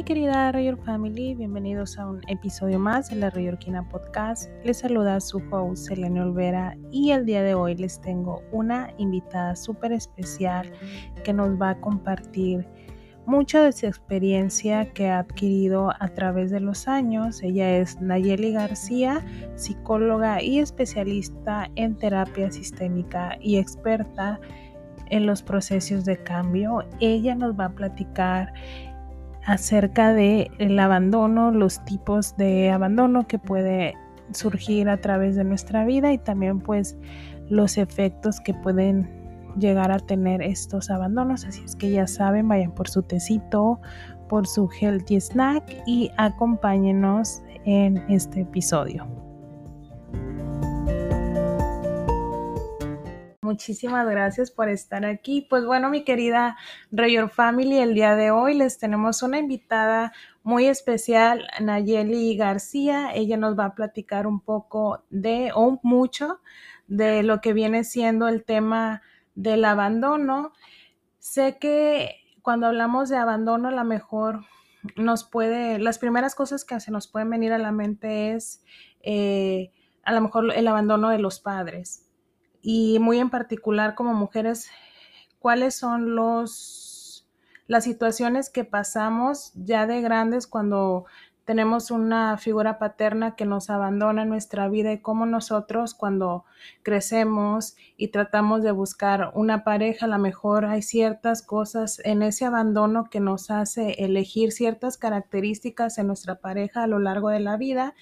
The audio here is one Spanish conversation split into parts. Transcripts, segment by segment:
mi querida Rayor Family, bienvenidos a un episodio más de la Rayorquina Podcast. Les saluda su host Selene Olvera y el día de hoy les tengo una invitada súper especial que nos va a compartir mucha de su experiencia que ha adquirido a través de los años. Ella es Nayeli García, psicóloga y especialista en terapia sistémica y experta en los procesos de cambio. Ella nos va a platicar acerca de el abandono, los tipos de abandono que puede surgir a través de nuestra vida y también pues los efectos que pueden llegar a tener estos abandonos. Así es que ya saben, vayan por su tecito, por su healthy snack y acompáñenos en este episodio. Muchísimas gracias por estar aquí. Pues bueno, mi querida Rayor Family, el día de hoy les tenemos una invitada muy especial, Nayeli García. Ella nos va a platicar un poco de, o mucho, de lo que viene siendo el tema del abandono. Sé que cuando hablamos de abandono, a lo mejor nos puede, las primeras cosas que se nos pueden venir a la mente es eh, a lo mejor el abandono de los padres y muy en particular como mujeres, cuáles son los las situaciones que pasamos ya de grandes cuando tenemos una figura paterna que nos abandona en nuestra vida y cómo nosotros cuando crecemos y tratamos de buscar una pareja, a lo mejor hay ciertas cosas en ese abandono que nos hace elegir ciertas características en nuestra pareja a lo largo de la vida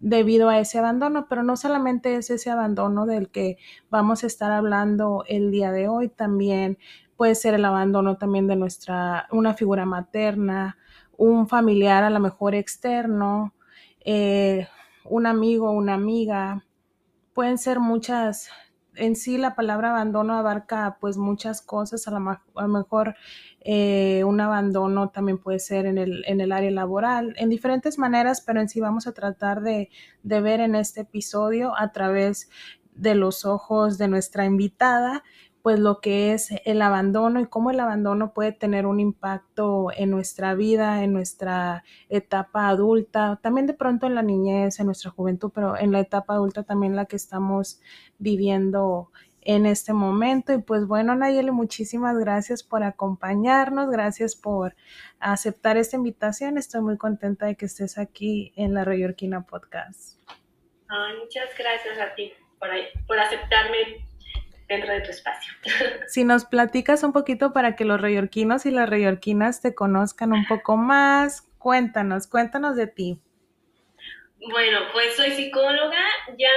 debido a ese abandono, pero no solamente es ese abandono del que vamos a estar hablando el día de hoy, también puede ser el abandono también de nuestra, una figura materna, un familiar a lo mejor externo, eh, un amigo, una amiga, pueden ser muchas en sí la palabra abandono abarca pues muchas cosas, a lo, mejor eh, un abandono también puede ser en el, en el, área laboral, en diferentes maneras, pero en sí vamos a tratar de, de ver en este episodio a través de los ojos de nuestra invitada pues lo que es el abandono y cómo el abandono puede tener un impacto en nuestra vida, en nuestra etapa adulta, también de pronto en la niñez, en nuestra juventud, pero en la etapa adulta también la que estamos viviendo en este momento. Y pues bueno, Nayeli, muchísimas gracias por acompañarnos, gracias por aceptar esta invitación. Estoy muy contenta de que estés aquí en la Rayorquina Podcast. muchas gracias a ti por, por aceptarme dentro de tu espacio. Si nos platicas un poquito para que los reyorquinos y las reyorquinas te conozcan un poco más, cuéntanos, cuéntanos de ti. Bueno, pues soy psicóloga, ya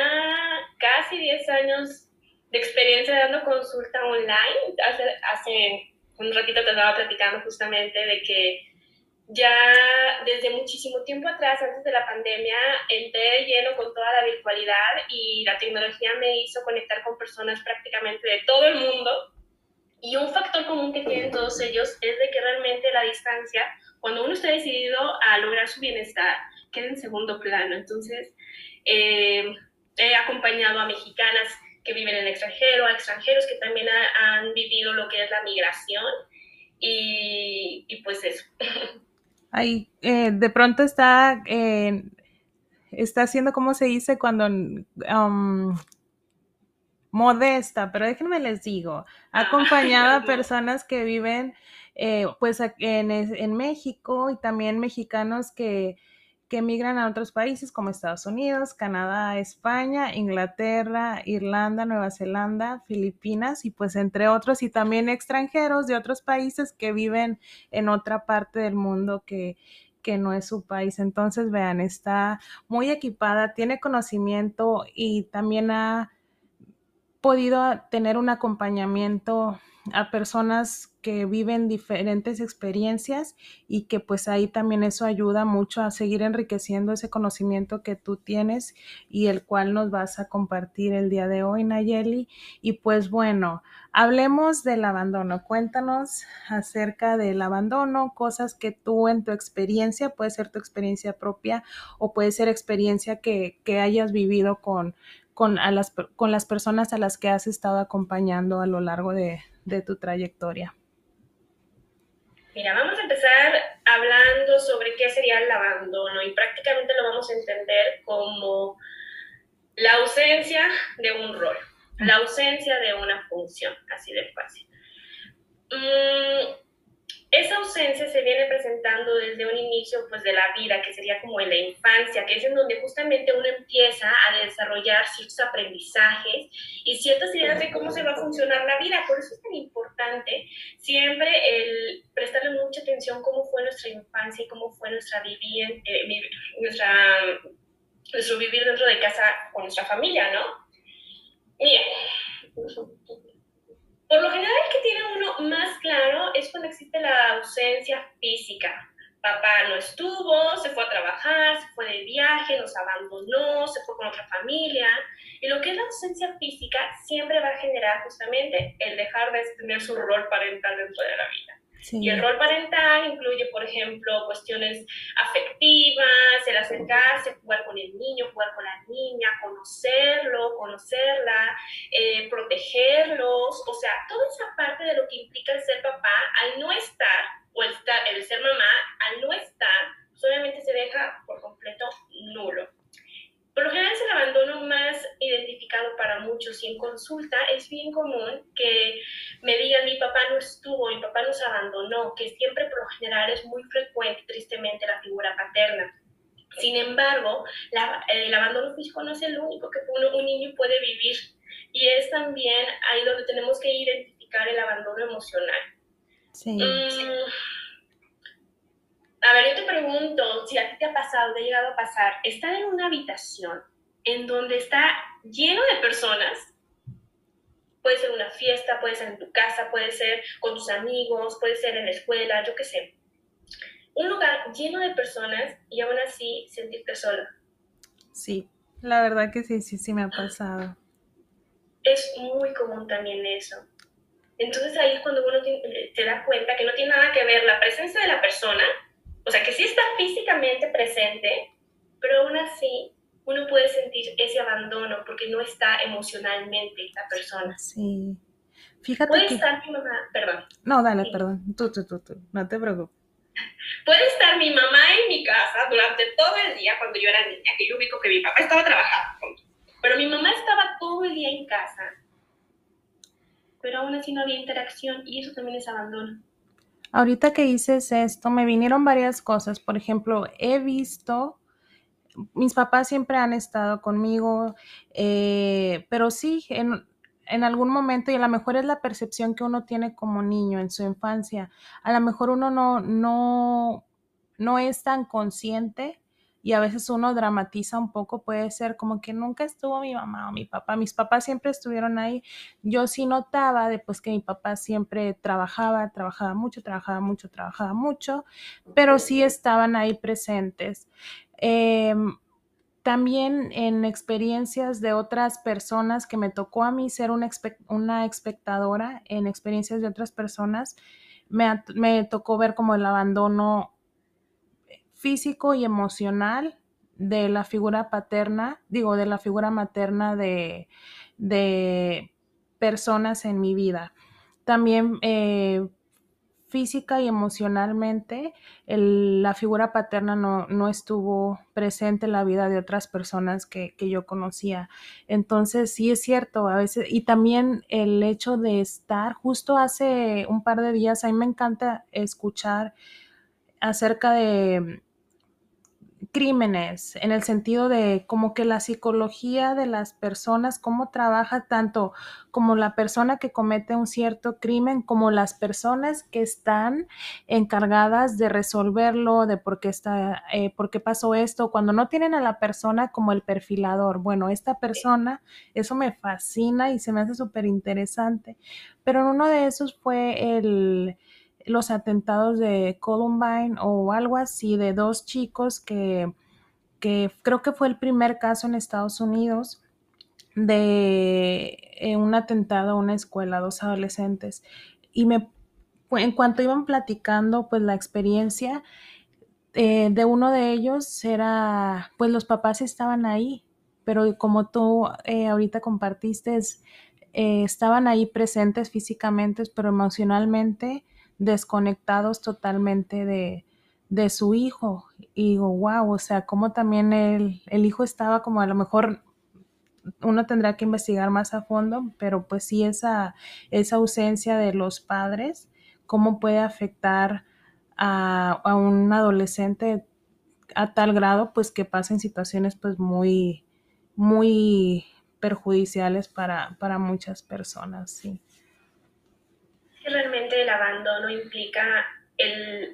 casi 10 años de experiencia dando consulta online. Hace, hace un ratito te estaba platicando justamente de que ya desde muchísimo tiempo atrás, antes de la pandemia, entré lleno con toda la virtualidad y la tecnología me hizo conectar con personas prácticamente de todo el mundo. Y un factor común que tienen todos ellos es de que realmente la distancia, cuando uno está decidido a lograr su bienestar, queda en segundo plano. Entonces, eh, he acompañado a mexicanas que viven en el extranjero, a extranjeros que también han vivido lo que es la migración. Y, y pues eso. Ahí, eh, de pronto está, eh, está haciendo, ¿cómo se dice? Cuando um, modesta, pero déjenme les digo, ah, acompañada a personas que viven eh, pues en, en México y también mexicanos que que emigran a otros países como Estados Unidos, Canadá, España, Inglaterra, Irlanda, Nueva Zelanda, Filipinas y pues entre otros y también extranjeros de otros países que viven en otra parte del mundo que, que no es su país. Entonces, vean, está muy equipada, tiene conocimiento y también ha podido tener un acompañamiento a personas que viven diferentes experiencias y que pues ahí también eso ayuda mucho a seguir enriqueciendo ese conocimiento que tú tienes y el cual nos vas a compartir el día de hoy, Nayeli. Y pues bueno, hablemos del abandono. Cuéntanos acerca del abandono, cosas que tú en tu experiencia, puede ser tu experiencia propia o puede ser experiencia que, que hayas vivido con, con, a las, con las personas a las que has estado acompañando a lo largo de, de tu trayectoria. Mira, vamos a empezar hablando sobre qué sería el abandono y prácticamente lo vamos a entender como la ausencia de un rol, la ausencia de una función, así de fácil. Mm, esa ausencia se viene presentando desde un inicio pues, de la vida, que sería como en la infancia, que es en donde justamente uno empieza a desarrollar ciertos aprendizajes y ciertas ideas de cómo se va a funcionar la vida. Por eso es tan importante siempre el prestarle mucha atención cómo fue nuestra infancia y cómo fue nuestra eh, nuestro vivir dentro de casa con nuestra familia, ¿no? Mira, por lo general, el que tiene uno más claro es cuando existe la ausencia física. Papá no estuvo, se fue a trabajar, se fue de viaje, nos abandonó, se fue con otra familia. Y lo que es la ausencia física siempre va a generar justamente el dejar de tener su rol parental dentro de la vida. Y el rol parental incluye, por ejemplo, cuestiones afectivas, el acercarse, jugar con el niño, jugar con la niña, conocerlo, conocerla, eh, protegerlos, o sea, toda esa parte de lo que implica el ser papá, al no estar, o el, el ser mamá, al no estar, solamente se deja por completo nulo. Por lo general es el abandono más identificado para muchos y en consulta es bien común que me digan mi papá no estuvo, mi papá nos abandonó, que siempre por lo general es muy frecuente tristemente la figura paterna. Sin embargo, el abandono físico no es el único que uno, un niño puede vivir y es también ahí donde tenemos que identificar el abandono emocional. Sí. Mm, a ver, yo te pregunto, si a ti te ha pasado, te ha llegado a pasar, estar en una habitación en donde está lleno de personas, puede ser una fiesta, puede ser en tu casa, puede ser con tus amigos, puede ser en la escuela, yo qué sé. Un lugar lleno de personas y aún así sentirte sola. Sí, la verdad que sí, sí, sí me ha pasado. Es muy común también eso. Entonces ahí es cuando uno te da cuenta que no tiene nada que ver la presencia de la persona o sea, que sí está físicamente presente, pero aún así uno puede sentir ese abandono porque no está emocionalmente la persona. Sí. Fíjate puede estar mi mamá, perdón. No, dale, perdón. Tú, tú, tú, tú. No te preocupes. Puede estar mi mamá en mi casa durante todo el día cuando yo era niña, que yo ubico que mi papá estaba trabajando. Pero mi mamá estaba todo el día en casa. Pero aún así no había interacción y eso también es abandono. Ahorita que dices esto, me vinieron varias cosas. Por ejemplo, he visto, mis papás siempre han estado conmigo, eh, pero sí, en, en algún momento, y a lo mejor es la percepción que uno tiene como niño en su infancia, a lo mejor uno no, no, no es tan consciente y a veces uno dramatiza un poco, puede ser como que nunca estuvo mi mamá o mi papá, mis papás siempre estuvieron ahí. Yo sí notaba de pues que mi papá siempre trabajaba, trabajaba mucho, trabajaba mucho, trabajaba mucho, pero sí estaban ahí presentes. Em, también en experiencias de otras personas que me tocó a mí ser una, una espectadora en experiencias de otras personas, me, me tocó ver como el abandono físico y emocional de la figura paterna, digo, de la figura materna de, personas en mi vida. También eh, física y emocionalmente, la figura paterna no, estuvo presente en la vida de otras personas que, que, yo conocía. Entonces, sí es cierto, a veces, y también el hecho de estar, justo hace un par de días, a mí me encanta escuchar acerca de crímenes, en el sentido de como que la psicología de las personas, cómo trabaja tanto como la persona que comete un cierto crimen, como las personas que están encargadas de resolverlo, de por qué está, eh, por qué pasó esto, cuando no tienen a la persona como el perfilador. Bueno, esta persona, eso me fascina y se me hace súper interesante. Pero uno de esos fue el los atentados de Columbine o algo así, de dos chicos que, creo que fue el primer caso en Estados Unidos de eh, un atentado a una escuela, dos adolescentes. Y me, en cuanto iban platicando, pues la experiencia eh, de uno de ellos era, pues los papás estaban ahí, pero como tú eh, ahorita compartiste, estaban ahí presentes físicamente, pero emocionalmente desconectados totalmente de, de su hijo. Y digo, wow, o sea, como también el, el hijo estaba como a lo mejor uno tendrá que investigar más a fondo, pero pues sí esa, esa ausencia de los padres, cómo puede afectar a, a, un adolescente a tal grado pues que pasa en situaciones pues muy, muy perjudiciales para, para muchas personas, sí. El abandono implica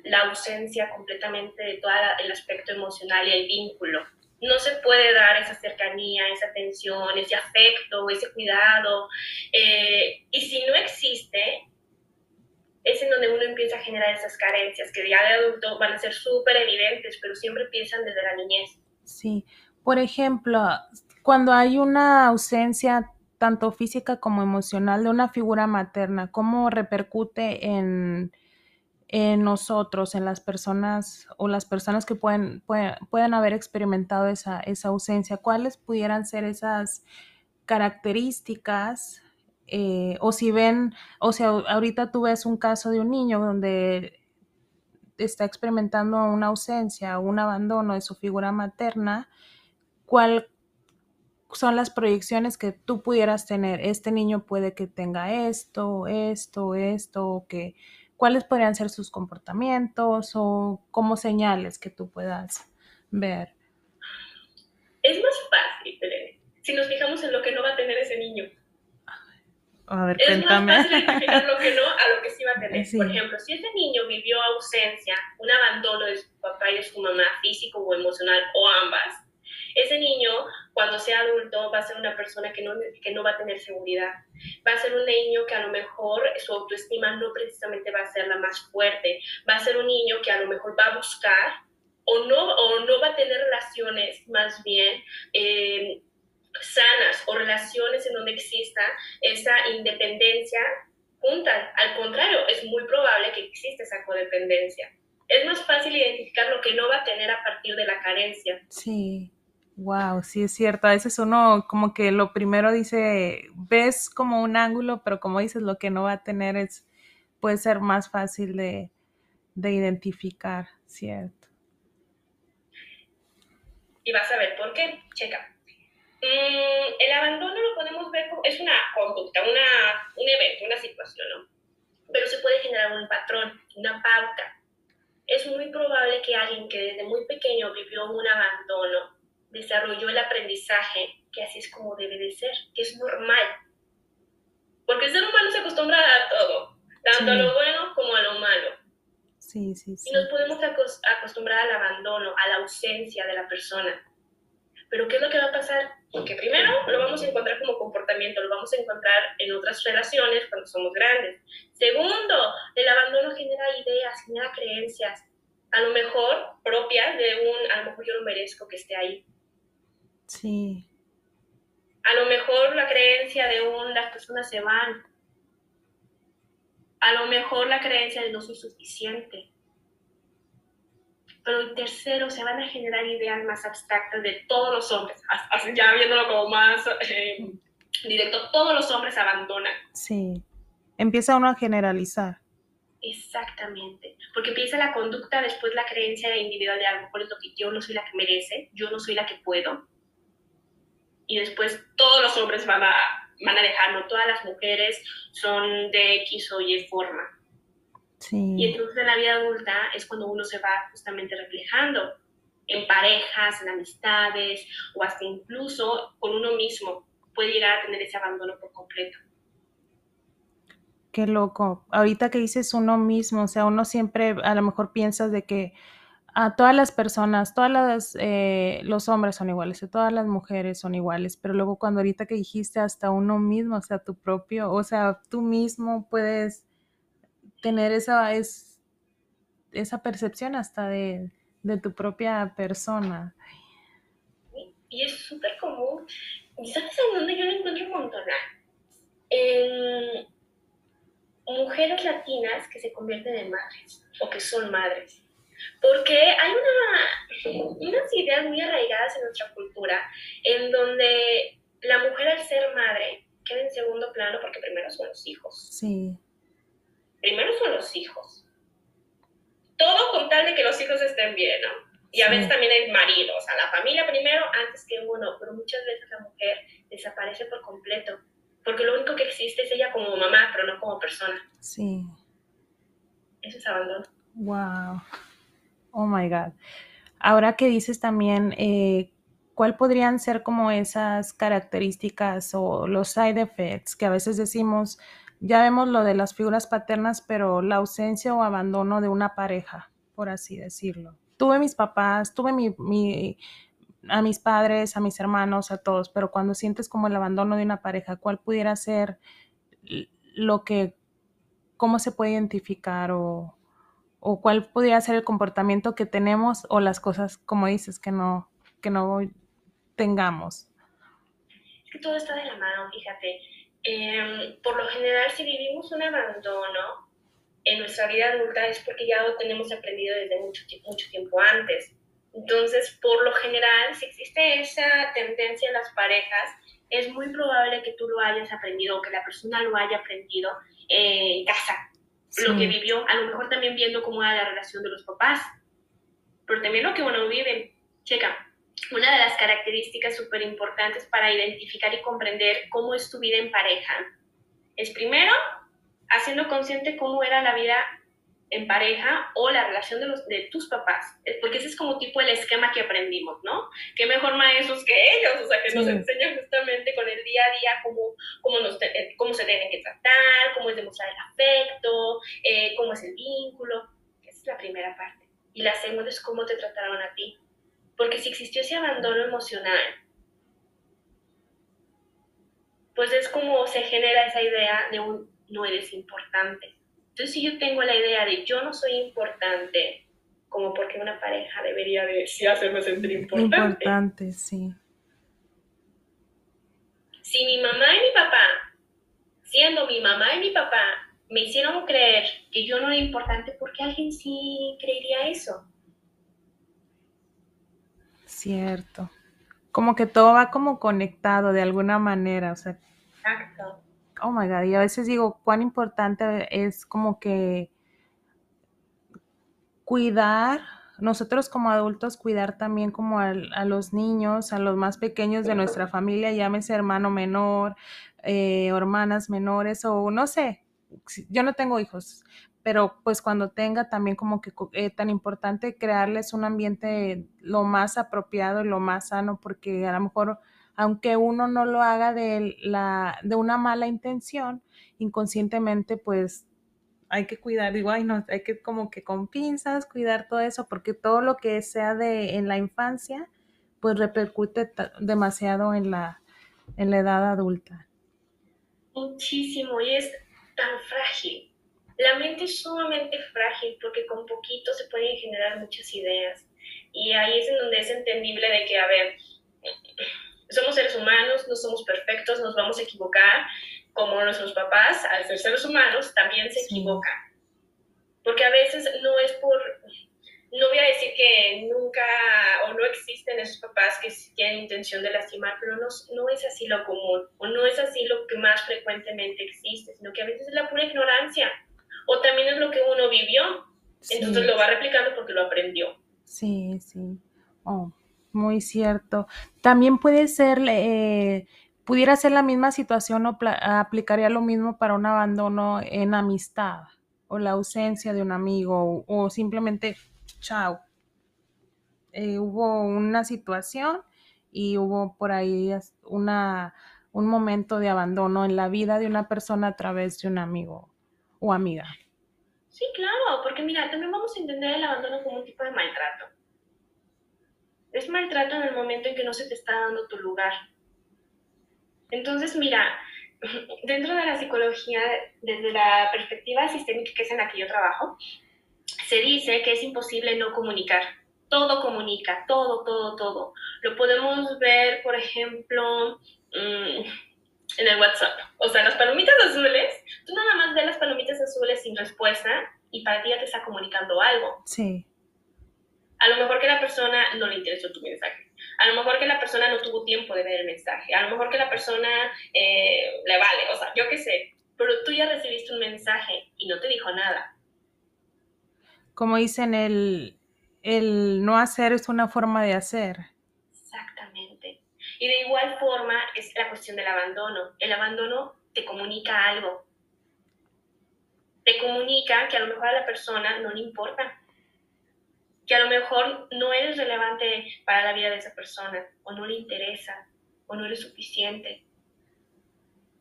la ausencia completamente de todo el aspecto emocional y el vínculo. No se puede dar esa cercanía, esa atención, ese afecto, ese cuidado. Eh, y si no existe, es en donde uno empieza a generar esas carencias que ya de adulto van a ser súper evidentes, pero siempre empiezan desde la niñez. Sí, por ejemplo, cuando hay una ausencia tanto física como emocional de una figura materna, ¿cómo repercute en, nosotros, en las personas o las personas que pueden, haber experimentado esa, esa, ausencia? ¿Cuáles pudieran ser esas características? Eh, o si ven, o si ahorita tú ves un caso de un niño donde está experimentando una ausencia un abandono de su figura materna, ¿cuál son las proyecciones que tú pudieras tener? Este niño puede que tenga esto, esto, esto, o que cuáles podrían ser sus comportamientos o como señales que tú puedas ver. Es más fácil, si nos fijamos en lo que no va a tener ese niño. A ver, es cuéntame. más fácil identificar lo que no a lo que sí va a tener. Sí. Por ejemplo, si ese niño vivió ausencia, un abandono de su papá y de su mamá, físico o emocional, o ambas, ese niño, cuando sea adulto, va a ser una persona que no, que no va a tener seguridad. Va a ser un niño que a lo mejor su autoestima no precisamente va a ser la más fuerte. Va a ser un niño que a lo mejor va a buscar o no, o no va a tener relaciones más bien eh, sanas o relaciones en donde exista esa independencia junta. Al contrario, es muy probable que exista esa codependencia. Es más fácil identificar lo que no va a tener a partir de la carencia. Sí. Wow, sí es cierto. A veces uno como que lo primero dice, ves como un ángulo, pero como dices, lo que no va a tener es, puede ser más fácil de, de identificar, ¿cierto? Y vas a ver por qué. Checa. Mm, el abandono lo podemos ver como, es una conducta, una, un evento, una situación, ¿no? Pero se puede generar un patrón, una pauta. Es muy probable que alguien que desde muy pequeño vivió un abandono desarrolló el aprendizaje que así es como debe de ser, que es normal. Porque el ser humano se acostumbra a todo, tanto sí. a lo bueno como a lo malo. Sí, sí, sí. Y nos podemos acostumbrar al abandono, a la ausencia de la persona. Pero ¿qué es lo que va a pasar? Porque primero lo vamos a encontrar como comportamiento, lo vamos a encontrar en otras relaciones cuando somos grandes. Segundo, el abandono genera ideas, genera creencias, a lo mejor propias de un, a lo mejor yo no merezco que esté ahí. Sí. A lo mejor la creencia de un, las personas se van. A lo mejor la creencia de no soy suficiente. Pero el tercero, se van a generar ideas más abstractas de todos los hombres, ya viéndolo como más eh, directo, todos los hombres abandonan. Sí, empieza uno a generalizar. Exactamente, porque empieza la conducta, después la creencia individual de algo, por es lo que yo no soy la que merece, yo no soy la que puedo, y después todos los hombres van a, van a dejarlo, todas las mujeres son de X o Y forma. Sí. Y entonces en la vida adulta es cuando uno se va justamente reflejando en parejas, en amistades o hasta incluso con uno mismo puede llegar a tener ese abandono por completo. Qué loco. Ahorita que dices uno mismo, o sea, uno siempre a lo mejor piensas de que a todas las personas, todas las, eh, los hombres son iguales, todas las mujeres son iguales, pero luego cuando ahorita que dijiste hasta uno mismo, o sea, tu propio, o sea, tú mismo puedes tener esa, es, esa percepción hasta de, de tu propia persona. Y es súper común. ¿Y sabes en dónde yo lo encuentro un montón? En mujeres latinas que se convierten en madres o que son madres porque hay una, unas ideas muy arraigadas en nuestra cultura en donde la mujer al ser madre queda en segundo plano porque primero son los hijos. Sí. primero son los hijos. Todo con tal de que los hijos estén bien, ¿no? Y a veces también el marido, o sea, la familia primero antes que uno, pero muchas veces la mujer desaparece por completo, porque lo único que existe es ella como mamá, pero no como persona. Sí. Eso es abandono. Wow. Oh my God. Ahora que dices también, eh, ¿cuál podrían ser como esas características o los side effects que a veces decimos, ya vemos lo de las figuras paternas, pero la ausencia o abandono de una pareja, por así decirlo? Tuve mis papás, tuve a mis padres, a mis hermanos, a todos, pero cuando sientes como el abandono de una pareja, ¿cuál pudiera ser lo que, cómo se puede identificar o, o cuál podría ser el comportamiento que tenemos o las cosas, como dices, que no, que no tengamos. Es que todo está de la mano, fíjate. Em, por lo general, si vivimos un abandono en nuestra vida adulta es porque ya lo tenemos aprendido desde mucho, mucho tiempo antes. Entonces, por lo general, si existe esa tendencia en las parejas, es muy probable que tú lo hayas aprendido o que la persona lo haya aprendido en casa, lo que vivió, a lo mejor también viendo cómo era la relación de los papás, pero también lo que uno vive. Checa, una de las características súper importantes para identificar y comprender cómo es tu vida en pareja es primero haciendo consciente cómo era la vida en pareja o la relación de, los, de tus papás, porque ese es como tipo el esquema que aprendimos, ¿no? Qué mejor maestros que ellos, o sea, que nos enseñan justamente con el día a día cómo, cómo, nos, eh, cómo se deben que tratar, cómo es demostrar el afecto, eh, cómo es el vínculo. Esa es la primera parte. Y la segunda es cómo te trataron a ti. Porque si existió ese abandono emocional, pues es como se genera esa idea de un no eres importante entonces, si yo tengo la idea de yo no soy importante, como porque una pareja debería de hacerme sentir importante. Importante, sí. Si mi mamá y mi papá, siendo mi mamá y mi papá, me hicieron creer que yo no era importante, ¿por qué alguien sí creería eso? Cierto. Como que todo va como conectado de alguna manera, o sea. Exacto oh my God, y a veces digo, cuán importante es como que cuidar, nosotros como adultos, cuidar también como a, los niños, a los más pequeños de nuestra familia, llámese hermano menor, eh, hermanas menores o no sé, yo no tengo hijos, pero pues cuando tenga también como que eh, tan importante crearles un ambiente lo más apropiado y lo más sano, porque a lo mejor aunque uno no lo haga de, la, de una mala intención, inconscientemente pues hay que cuidar, digo, ay, no, hay que como que con pinzas cuidar todo eso, porque todo lo que sea de en la infancia, pues repercute demasiado en la, en la edad adulta. Muchísimo, y es tan frágil. La mente es sumamente frágil porque con poquito se pueden generar muchas ideas. Y ahí es en donde es entendible de que, a ver, somos seres humanos, no somos perfectos, nos vamos a equivocar, como nuestros papás, al ser seres humanos, también se equivocan. Porque a veces no es por, no voy a decir que nunca o no existen esos papás que tienen intención de lastimar, pero no, no es así lo común, o no es así lo que más frecuentemente existe, sino que a veces es la pura ignorancia, o también es lo que uno vivió, entonces lo va replicando porque lo aprendió. Sí, sí. Oh, muy cierto. También puede ser, eh, pudiera ser la misma situación o aplicaría lo mismo para un abandono en amistad o la ausencia de un amigo o, simplemente, chao. Eh, hubo una situación y hubo por ahí una, un momento de abandono en la vida de una persona a través de un amigo o amiga. Sí, claro, porque mira, también vamos a entender el abandono como un tipo de maltrato. Es maltrato en el momento en que no se te está dando tu lugar. Entonces, mira, dentro de la psicología, desde la perspectiva sistémica que es en la que yo trabajo, se dice que es imposible no comunicar. Todo comunica, todo, todo, todo. Lo podemos ver, por ejemplo, mm, en el WhatsApp. O sea, las palomitas azules, tú nada más ves las palomitas azules sin respuesta y para ti ya te está comunicando algo. Sí. A lo mejor que la persona no le interesó tu mensaje. A lo mejor que la persona no tuvo tiempo de ver el mensaje. A lo mejor que la persona eh, le vale. O sea, yo qué sé. pero tú ya recibiste un mensaje y no te dijo nada. Como dicen, el, el no hacer es una forma de hacer. Exactamente. Y de igual forma es la cuestión del abandono. El abandono te comunica algo. Te comunica que a lo mejor a la persona no le importa. Que a lo mejor no eres relevante para la vida de esa persona, o no le interesa, o no eres suficiente.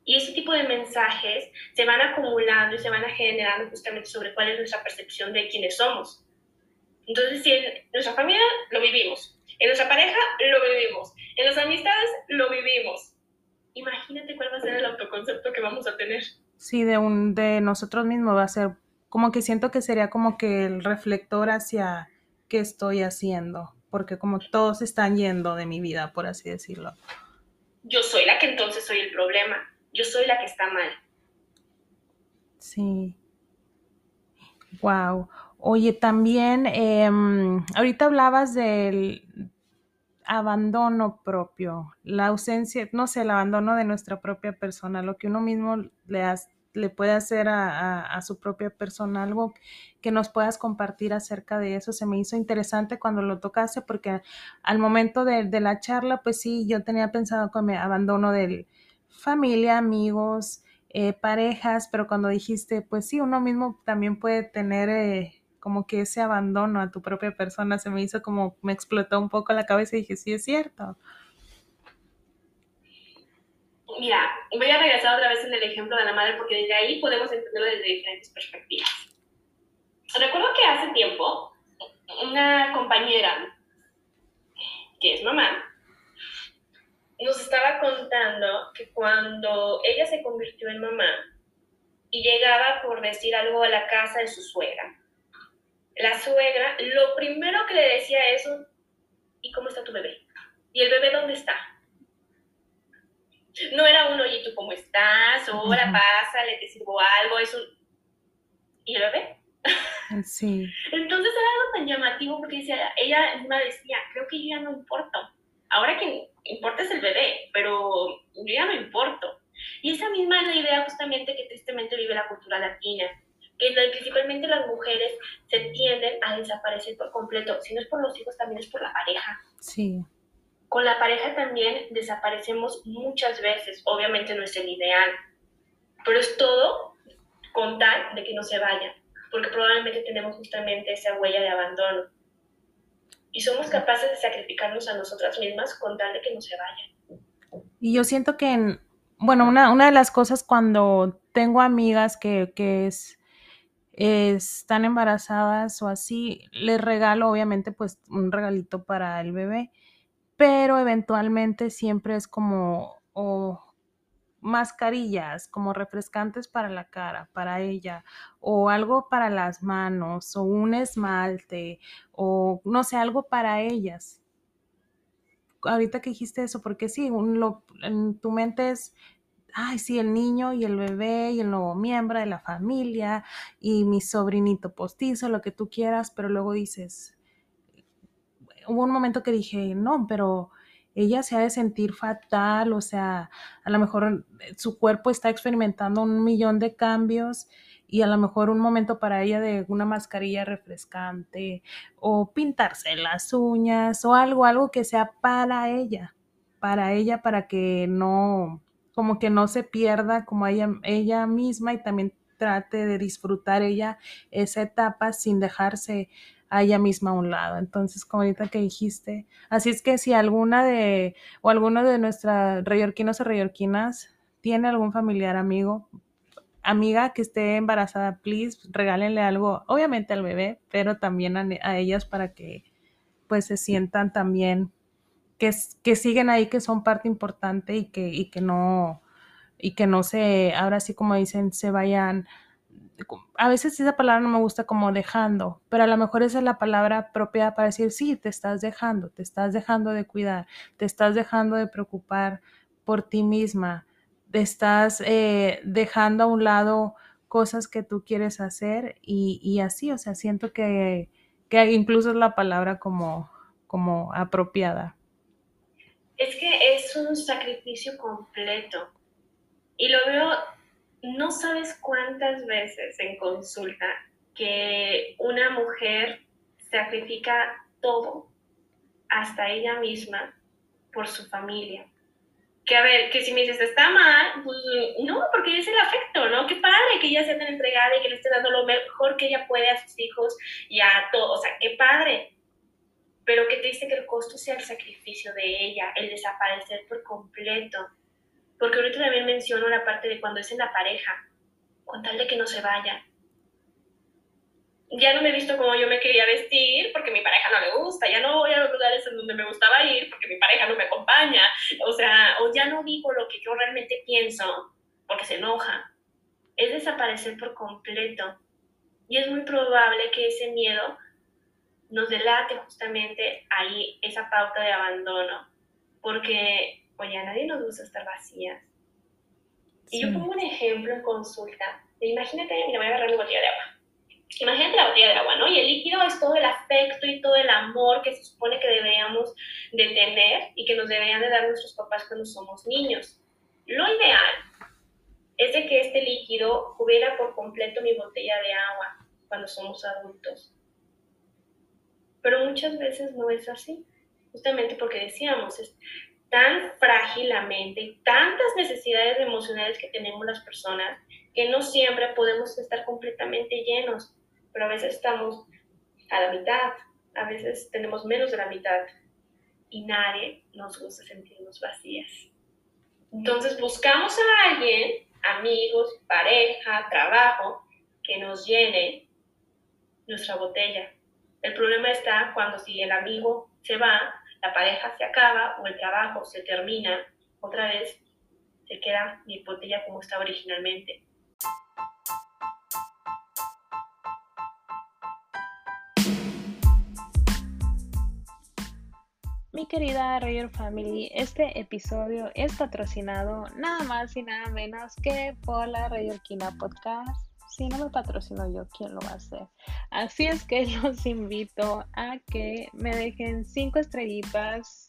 Y ese tipo de mensajes se van acumulando y se van generando justamente sobre cuál es nuestra percepción de quiénes somos. Entonces, si en nuestra familia lo vivimos, en nuestra pareja lo vivimos, en las amistades lo vivimos. Imagínate cuál va a ser el autoconcepto que vamos a tener. Sí, de, un, de nosotros mismos va a ser como que siento que sería como que el reflector hacia qué estoy haciendo, porque como todos están yendo de mi vida, por así decirlo. Yo soy la que entonces soy el problema yo soy la que está mal. Sí. Wow. Oye, también, em, ahorita hablabas del abandono propio, la ausencia, no sé, el abandono de nuestra propia persona, lo que uno mismo le, le puede hacer a, su propia persona, algo que nos puedas compartir acerca de eso. Se me hizo interesante cuando lo tocaste porque al momento de, de la charla, pues sí, yo tenía pensado con mi abandono del, familia, amigos, eh, parejas, pero cuando dijiste, pues sí, uno mismo también puede tener eh, como que ese abandono a tu propia persona, se me hizo como, me explotó un poco la cabeza y dije, sí, es cierto. Mira, voy a regresar otra vez en el ejemplo de la madre porque desde ahí podemos entenderlo desde diferentes perspectivas. Recuerdo que hace tiempo una compañera, que es mamá, nos estaba contando que cuando ella se convirtió en mamá y llegaba por decir algo a la casa de su suegra, la suegra lo primero que le decía es, ¿y cómo está tu bebé? ¿Y el bebé dónde está? No era un, oye, ¿tú cómo estás? Hola, pásale, te sirvo algo, es un... ¿Y el bebé? Sí. Entonces era algo tan llamativo porque decía, ella misma decía, creo que yo ya no importo. Ahora que importa es el bebé, pero yo ya no importo. Y esa misma es la idea justamente que tristemente vive la cultura latina, que principalmente las mujeres se tienden a desaparecer por completo. Si no es por los hijos, también es por la pareja. Sí. Con la pareja también desaparecemos muchas veces. Obviamente no es el ideal, pero es todo con tal de que no se vaya, porque probablemente tenemos justamente esa huella de abandono y somos capaces de sacrificarnos a nosotras mismas con tal de que no se vayan. Y yo siento que, bueno, una, de las cosas cuando tengo amigas que, que es, están embarazadas o así, les regalo obviamente pues un regalito para el bebé, pero eventualmente siempre es como, o mascarillas como refrescantes para la cara, para ella, o algo para las manos, o un esmalte, o no sé, algo para ellas. Ahorita que dijiste eso, porque sí, en tu mente es, ay, sí, el niño y el bebé y el nuevo miembro de la familia y mi sobrinito postizo, lo que tú quieras, pero luego dices, hubo un momento que dije, no, pero ella se ha de sentir fatal, o sea, a lo mejor eh, su cuerpo está experimentando un millón de cambios y a lo mejor un momento para ella de una mascarilla refrescante o pintarse las uñas o algo, algo que sea para ella, para ella, para que no, como que no se pierda como ella, ella misma y también trate de disfrutar ella esa etapa sin dejarse a ella misma a un lado. Entonces, como ahorita que dijiste, así es que si alguna de, o alguno de nuestras reyorquinos o reyorquinas tiene algún familiar, amigo, amiga que esté embarazada, please, regálenle algo, obviamente al bebé, pero también a, ellas para que pues se sientan también que, que siguen ahí, que son parte importante y que, y que no, y que no se, ahora sí como dicen, se vayan a veces esa palabra no me gusta como dejando, pero a lo mejor esa es la palabra propia para decir, sí, te estás dejando, te estás dejando de cuidar, te estás dejando de preocupar por ti misma, te estás eh, dejando a un lado cosas que tú quieres hacer y, así, o sea, siento que, que, incluso es la palabra como, como apropiada. Es que es un sacrificio completo y lo veo no sabes cuántas veces en consulta que una mujer sacrifica todo, hasta ella misma, por su familia. Que a ver, que si me dices, está mal, pues no, porque es el afecto, ¿no? Qué padre que ella sea tan entregada y que le esté dando lo mejor que ella puede a sus hijos y a todo, o sea, qué padre. Pero que te dice que el costo sea el sacrificio de ella, el desaparecer por completo. Porque ahorita también menciono la parte de cuando es en la pareja, con tal de que no se vaya, ya no me he visto como yo me quería vestir porque mi pareja no le gusta, ya no voy a los lugares en donde me gustaba ir porque mi pareja no me acompaña, o sea, o ya no digo lo que yo realmente pienso porque se enoja. Es desaparecer por completo. Y es muy probable que ese miedo nos delate justamente ahí esa pauta de abandono, porque, oye, a nadie nos gusta estar vacías. Y yo pongo un ejemplo en consulta. Imagínate, mira, voy a agarrar mi botella de agua Imagínate la botella de agua, ¿no? Y el líquido es todo el afecto y todo el amor que se supone que deberíamos de tener y que nos deberían de dar nuestros papás cuando somos niños. Lo ideal es de que este líquido cubriera por completo mi botella de agua cuando somos adultos. Pero muchas veces no es así, justamente porque decíamos, es tan frágilmente y tantas necesidades emocionales que tenemos las personas que no siempre podemos estar completamente llenos pero a veces estamos a la mitad, a veces tenemos menos de la mitad y nadie nos gusta sentirnos vacías. Entonces buscamos a alguien, amigos, pareja, trabajo, que nos llene nuestra botella. El problema está cuando si el amigo se va, la pareja se acaba o el trabajo se termina, otra vez se queda mi botella como estaba originalmente. Mi querida Rayer Family, este episodio es patrocinado nada más y nada menos que por la Rayorquina Podcast. Si no me patrocino yo, ¿quién lo va a hacer? Así es que los invito a que me dejen cinco estrellitas,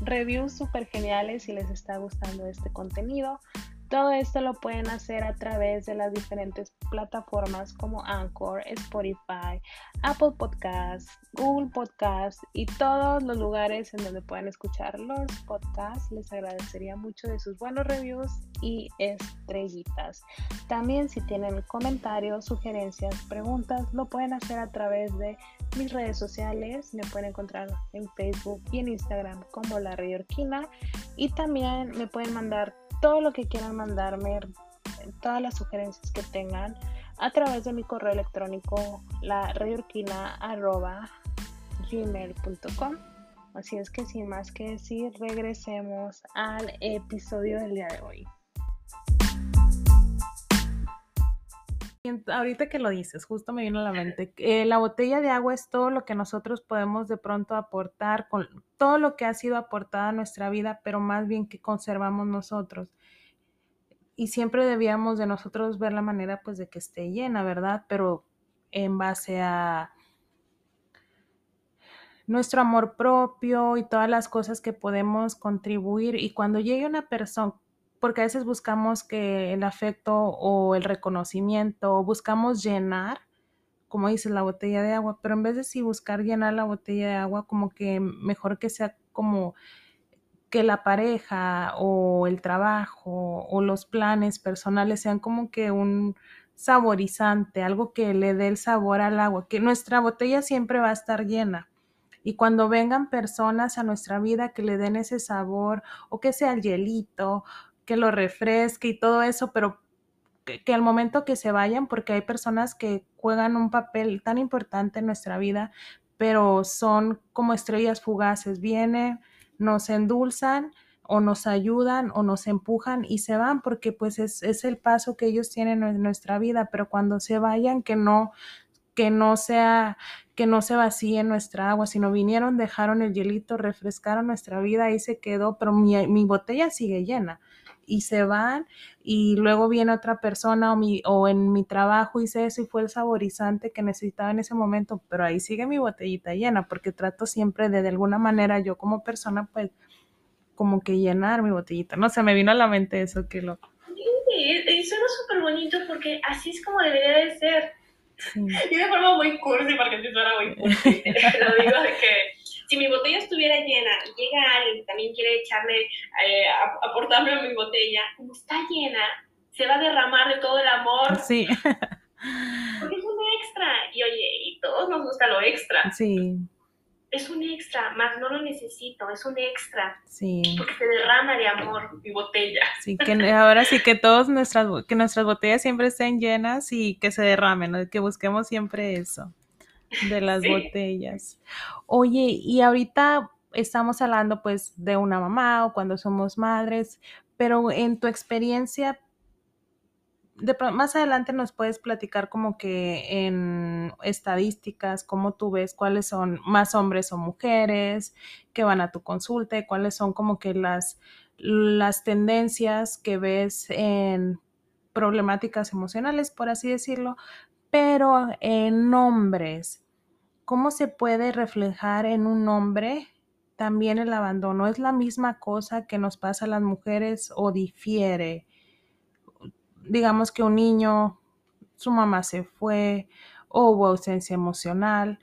reviews súper geniales si les está gustando este contenido. Todo esto lo pueden hacer a través de las diferentes plataformas como Anchor, Spotify, Apple Podcasts, Google Podcasts y todos los lugares en donde puedan escuchar los podcasts. Les agradecería mucho de sus buenos reviews y estrellitas. También si tienen comentarios, sugerencias, preguntas, lo pueden hacer a través de mis redes sociales. Me pueden encontrar en Facebook y en Instagram como La Orquina y también me pueden mandar todo lo que quieran mandarme, todas las sugerencias que tengan a través de mi correo electrónico la gmail.com Así es que sin más que decir, regresemos al episodio del día de hoy. Ahorita que lo dices, justo me vino a la mente, eh, la botella de agua es todo lo que nosotros podemos de pronto aportar, con todo lo que ha sido aportado a nuestra vida, pero más bien que conservamos nosotros. Y siempre debíamos de nosotros ver la manera pues de que esté llena, ¿verdad? Pero en base a nuestro amor propio y todas las cosas que podemos contribuir. Y cuando llegue una persona, porque a veces buscamos que el afecto o el reconocimiento, buscamos llenar, como dices, la botella de agua, pero en vez de sí buscar llenar la botella de agua, como que mejor que sea como que la pareja o el trabajo o los planes personales sean como que un saborizante, algo que le dé el sabor al agua, que nuestra botella siempre va a estar llena. Y cuando vengan personas a nuestra vida que le den ese sabor o que sea el hielito que lo refresque y todo eso, pero que, al momento que se vayan, porque hay personas que juegan un papel tan importante en nuestra vida, pero son como estrellas fugaces, vienen, nos endulzan o nos ayudan o nos empujan y se van porque pues es, es el paso que ellos tienen en nuestra vida, pero cuando se vayan que no que no sea, que no se vacíe nuestra agua, sino vinieron, dejaron el hielito, refrescaron nuestra vida, y se quedó, pero mi, mi botella sigue llena y se van y luego viene otra persona o, mi, o en mi trabajo hice eso y fue el saborizante que necesitaba en ese momento, pero ahí sigue mi botellita llena porque trato siempre de de alguna manera yo como persona pues como que llenar mi botellita. No se me vino a la mente eso que lo... Sí, y, suena súper bonito porque así es como debería de ser. Y de forma muy cursi, porque si suena muy cursi, lo digo de que si mi botella estuviera llena y llega alguien que también quiere echarle, eh, aportarme a mi botella, como está llena, se va a derramar de todo el amor. Sí. Porque es un extra. Y oye, y todos nos gusta lo extra. Sí es un extra, más no lo necesito, es un extra. Sí. Porque se derrama de amor mi botella. Sí, que ahora sí que todas nuestras, que nuestras botellas siempre estén llenas y que se derramen, que busquemos siempre eso de las botellas. Oye, y ahorita estamos hablando pues de una mamá o cuando somos madres, pero en tu experiencia más adelante nos puedes platicar como que en estadísticas, cómo tú ves cuáles son más hombres o mujeres que van a tu consulta y cuáles son como que las, las tendencias que ves en problemáticas emocionales, por así decirlo, pero en hombres, ¿cómo se puede reflejar en un hombre también el abandono? ¿Es la misma cosa que nos pasa a las mujeres o difiere? digamos que un niño, su mamá se fue, o hubo ausencia emocional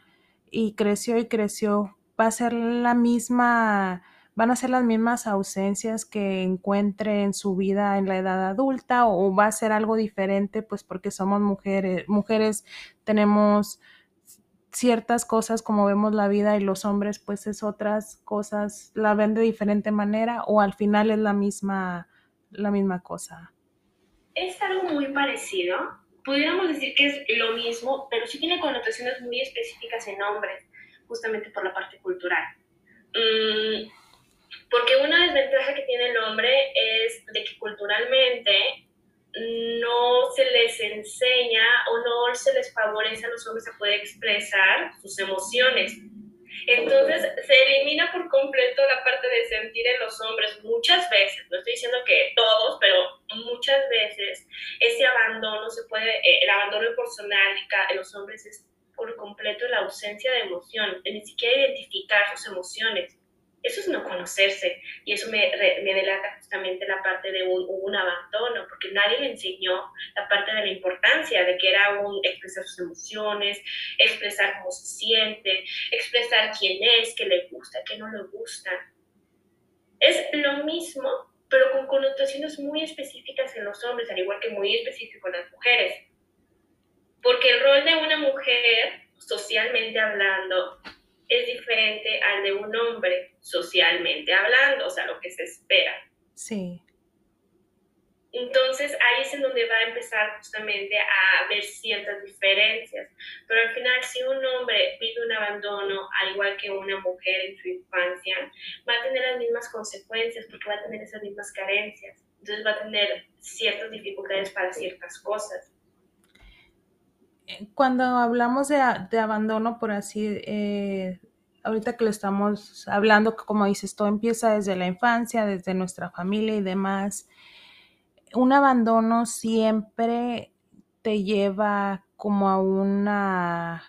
y creció y creció, va a ser la misma, van a ser las mismas ausencias que encuentre en su vida en la edad adulta o va a ser algo diferente, pues porque somos mujeres, mujeres tenemos ciertas cosas como vemos la vida y los hombres pues es otras cosas, la ven de diferente manera o al final es la misma, la misma cosa es algo muy parecido. Pudiéramos decir que es lo mismo, pero sí tiene connotaciones muy específicas en hombres, justamente por la parte cultural. Mm, porque una desventaja que tiene el hombre es de que culturalmente no se les enseña o no se les favorece a los hombres a poder expresar sus emociones. Entonces se elimina por completo la parte de sentir en los hombres muchas veces, no estoy diciendo que todos, pero muchas veces ese abandono se puede, eh, el abandono personal en los hombres es por completo la ausencia de emoción, ni siquiera identificar sus emociones. Eso es no conocerse y eso me, me delata justamente la parte de un, abandono, porque nadie le enseñó la parte de la importancia de que era un expresar sus emociones, expresar cómo se siente, expresar quién es, qué le gusta, qué no le gusta. Es lo mismo, pero con connotaciones muy específicas en los hombres, al igual que muy específico en las mujeres. Porque el rol de una mujer, socialmente hablando, es diferente al de un hombre socialmente hablando, o sea, lo que se espera. Sí. Entonces ahí es en donde va a empezar justamente a haber ciertas diferencias. Pero al final, si un hombre vive un abandono, al igual que una mujer en su infancia, va a tener las mismas consecuencias porque va a tener esas mismas carencias. Entonces va a tener ciertas dificultades para ciertas cosas. Cuando hablamos de, abandono, por así eh, ahorita que lo estamos hablando, como dices, todo empieza desde la infancia, desde nuestra familia y demás. Un abandono siempre te lleva como a una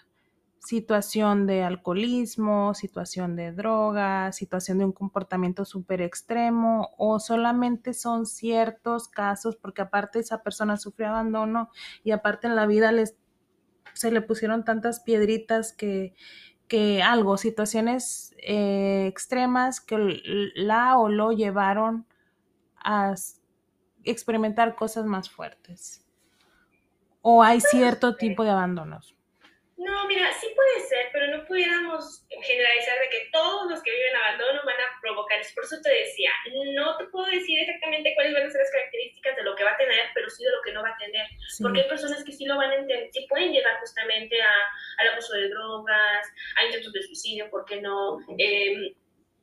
situación de alcoholismo, situación de droga, situación de un comportamiento súper extremo o solamente son ciertos casos porque aparte esa persona sufrió abandono y aparte en la vida les, se le pusieron tantas piedritas que, que algo, situaciones eh, extremas que la o lo llevaron a experimentar cosas más fuertes. ¿O hay cierto tipo de abandonos? No, mira, sí puede ser, pero no pudiéramos generalizar de que todos los que viven abandono van a provocar eso. Por eso te decía, no te puedo decir exactamente cuáles van a ser las características de lo que va a tener, pero sí de lo que no va a tener. Porque hay personas que sí lo van a entender, sí pueden llegar justamente a, al abuso de drogas, a intentos de suicidio, ¿por qué no? Eh,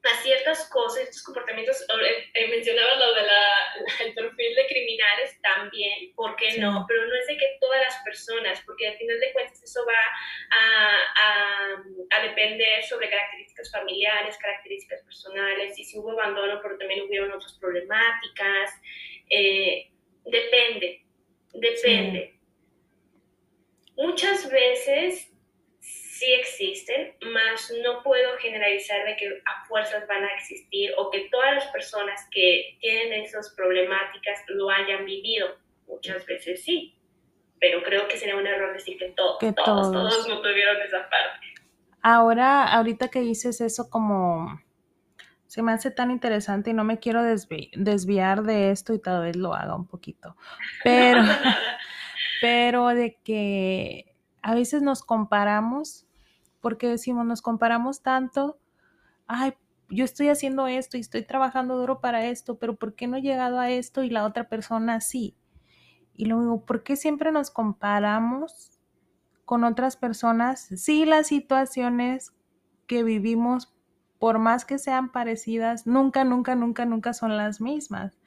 a ciertas cosas, estos comportamientos, eh, eh, mencionaba lo del el perfil de criminales también, ¿por qué no? Pero no es de que todas las personas, porque al final de cuentas eso va a, a, a, depender sobre características familiares, características personales, y si hubo abandono, pero también hubieron otras problemáticas, eh, depende, depende. Muchas veces sí existen, más no puedo generalizar de que a fuerzas van a existir o que todas las personas que tienen esas problemáticas lo hayan vivido. muchas veces sí, pero creo que sería un error decir que, todos, todos, todos no tuvieron esa parte. Ahora, ahorita que dices eso como se me hace tan interesante y no me quiero desviar de esto y tal vez lo haga un poquito. Pero, pero de que a veces nos comparamos, porque decimos, nos comparamos tanto, ay, yo estoy haciendo esto y estoy trabajando duro para esto, pero ¿por qué no he llegado a esto y la otra persona sí? Y luego, ¿por qué siempre nos comparamos con otras personas? Sí, las situaciones que vivimos por más que sean parecidas, nunca, nunca, nunca, nunca son las mismas.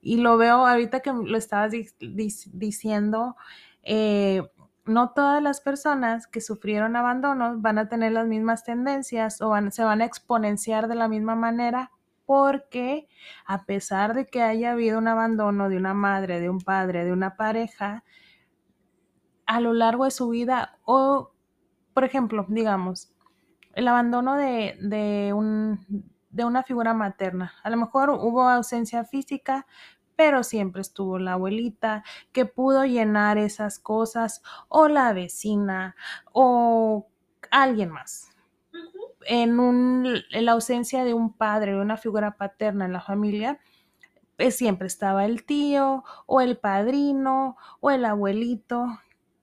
Y lo veo ahorita que lo estabas diciendo, eh, no todas las personas que sufrieron abandono van a tener las mismas tendencias o se van a exponenciar de la misma manera porque a pesar de que haya habido un abandono de una madre, de un padre, de una pareja, a lo largo de su vida o, por ejemplo, digamos, el abandono de, de, un, de una figura materna. A lo mejor hubo ausencia física, pero siempre estuvo la abuelita que pudo llenar esas cosas, o la vecina, o alguien más. En, un, en la ausencia de un padre, de una figura paterna en la familia, pues siempre estaba el tío, o el padrino, o el abuelito,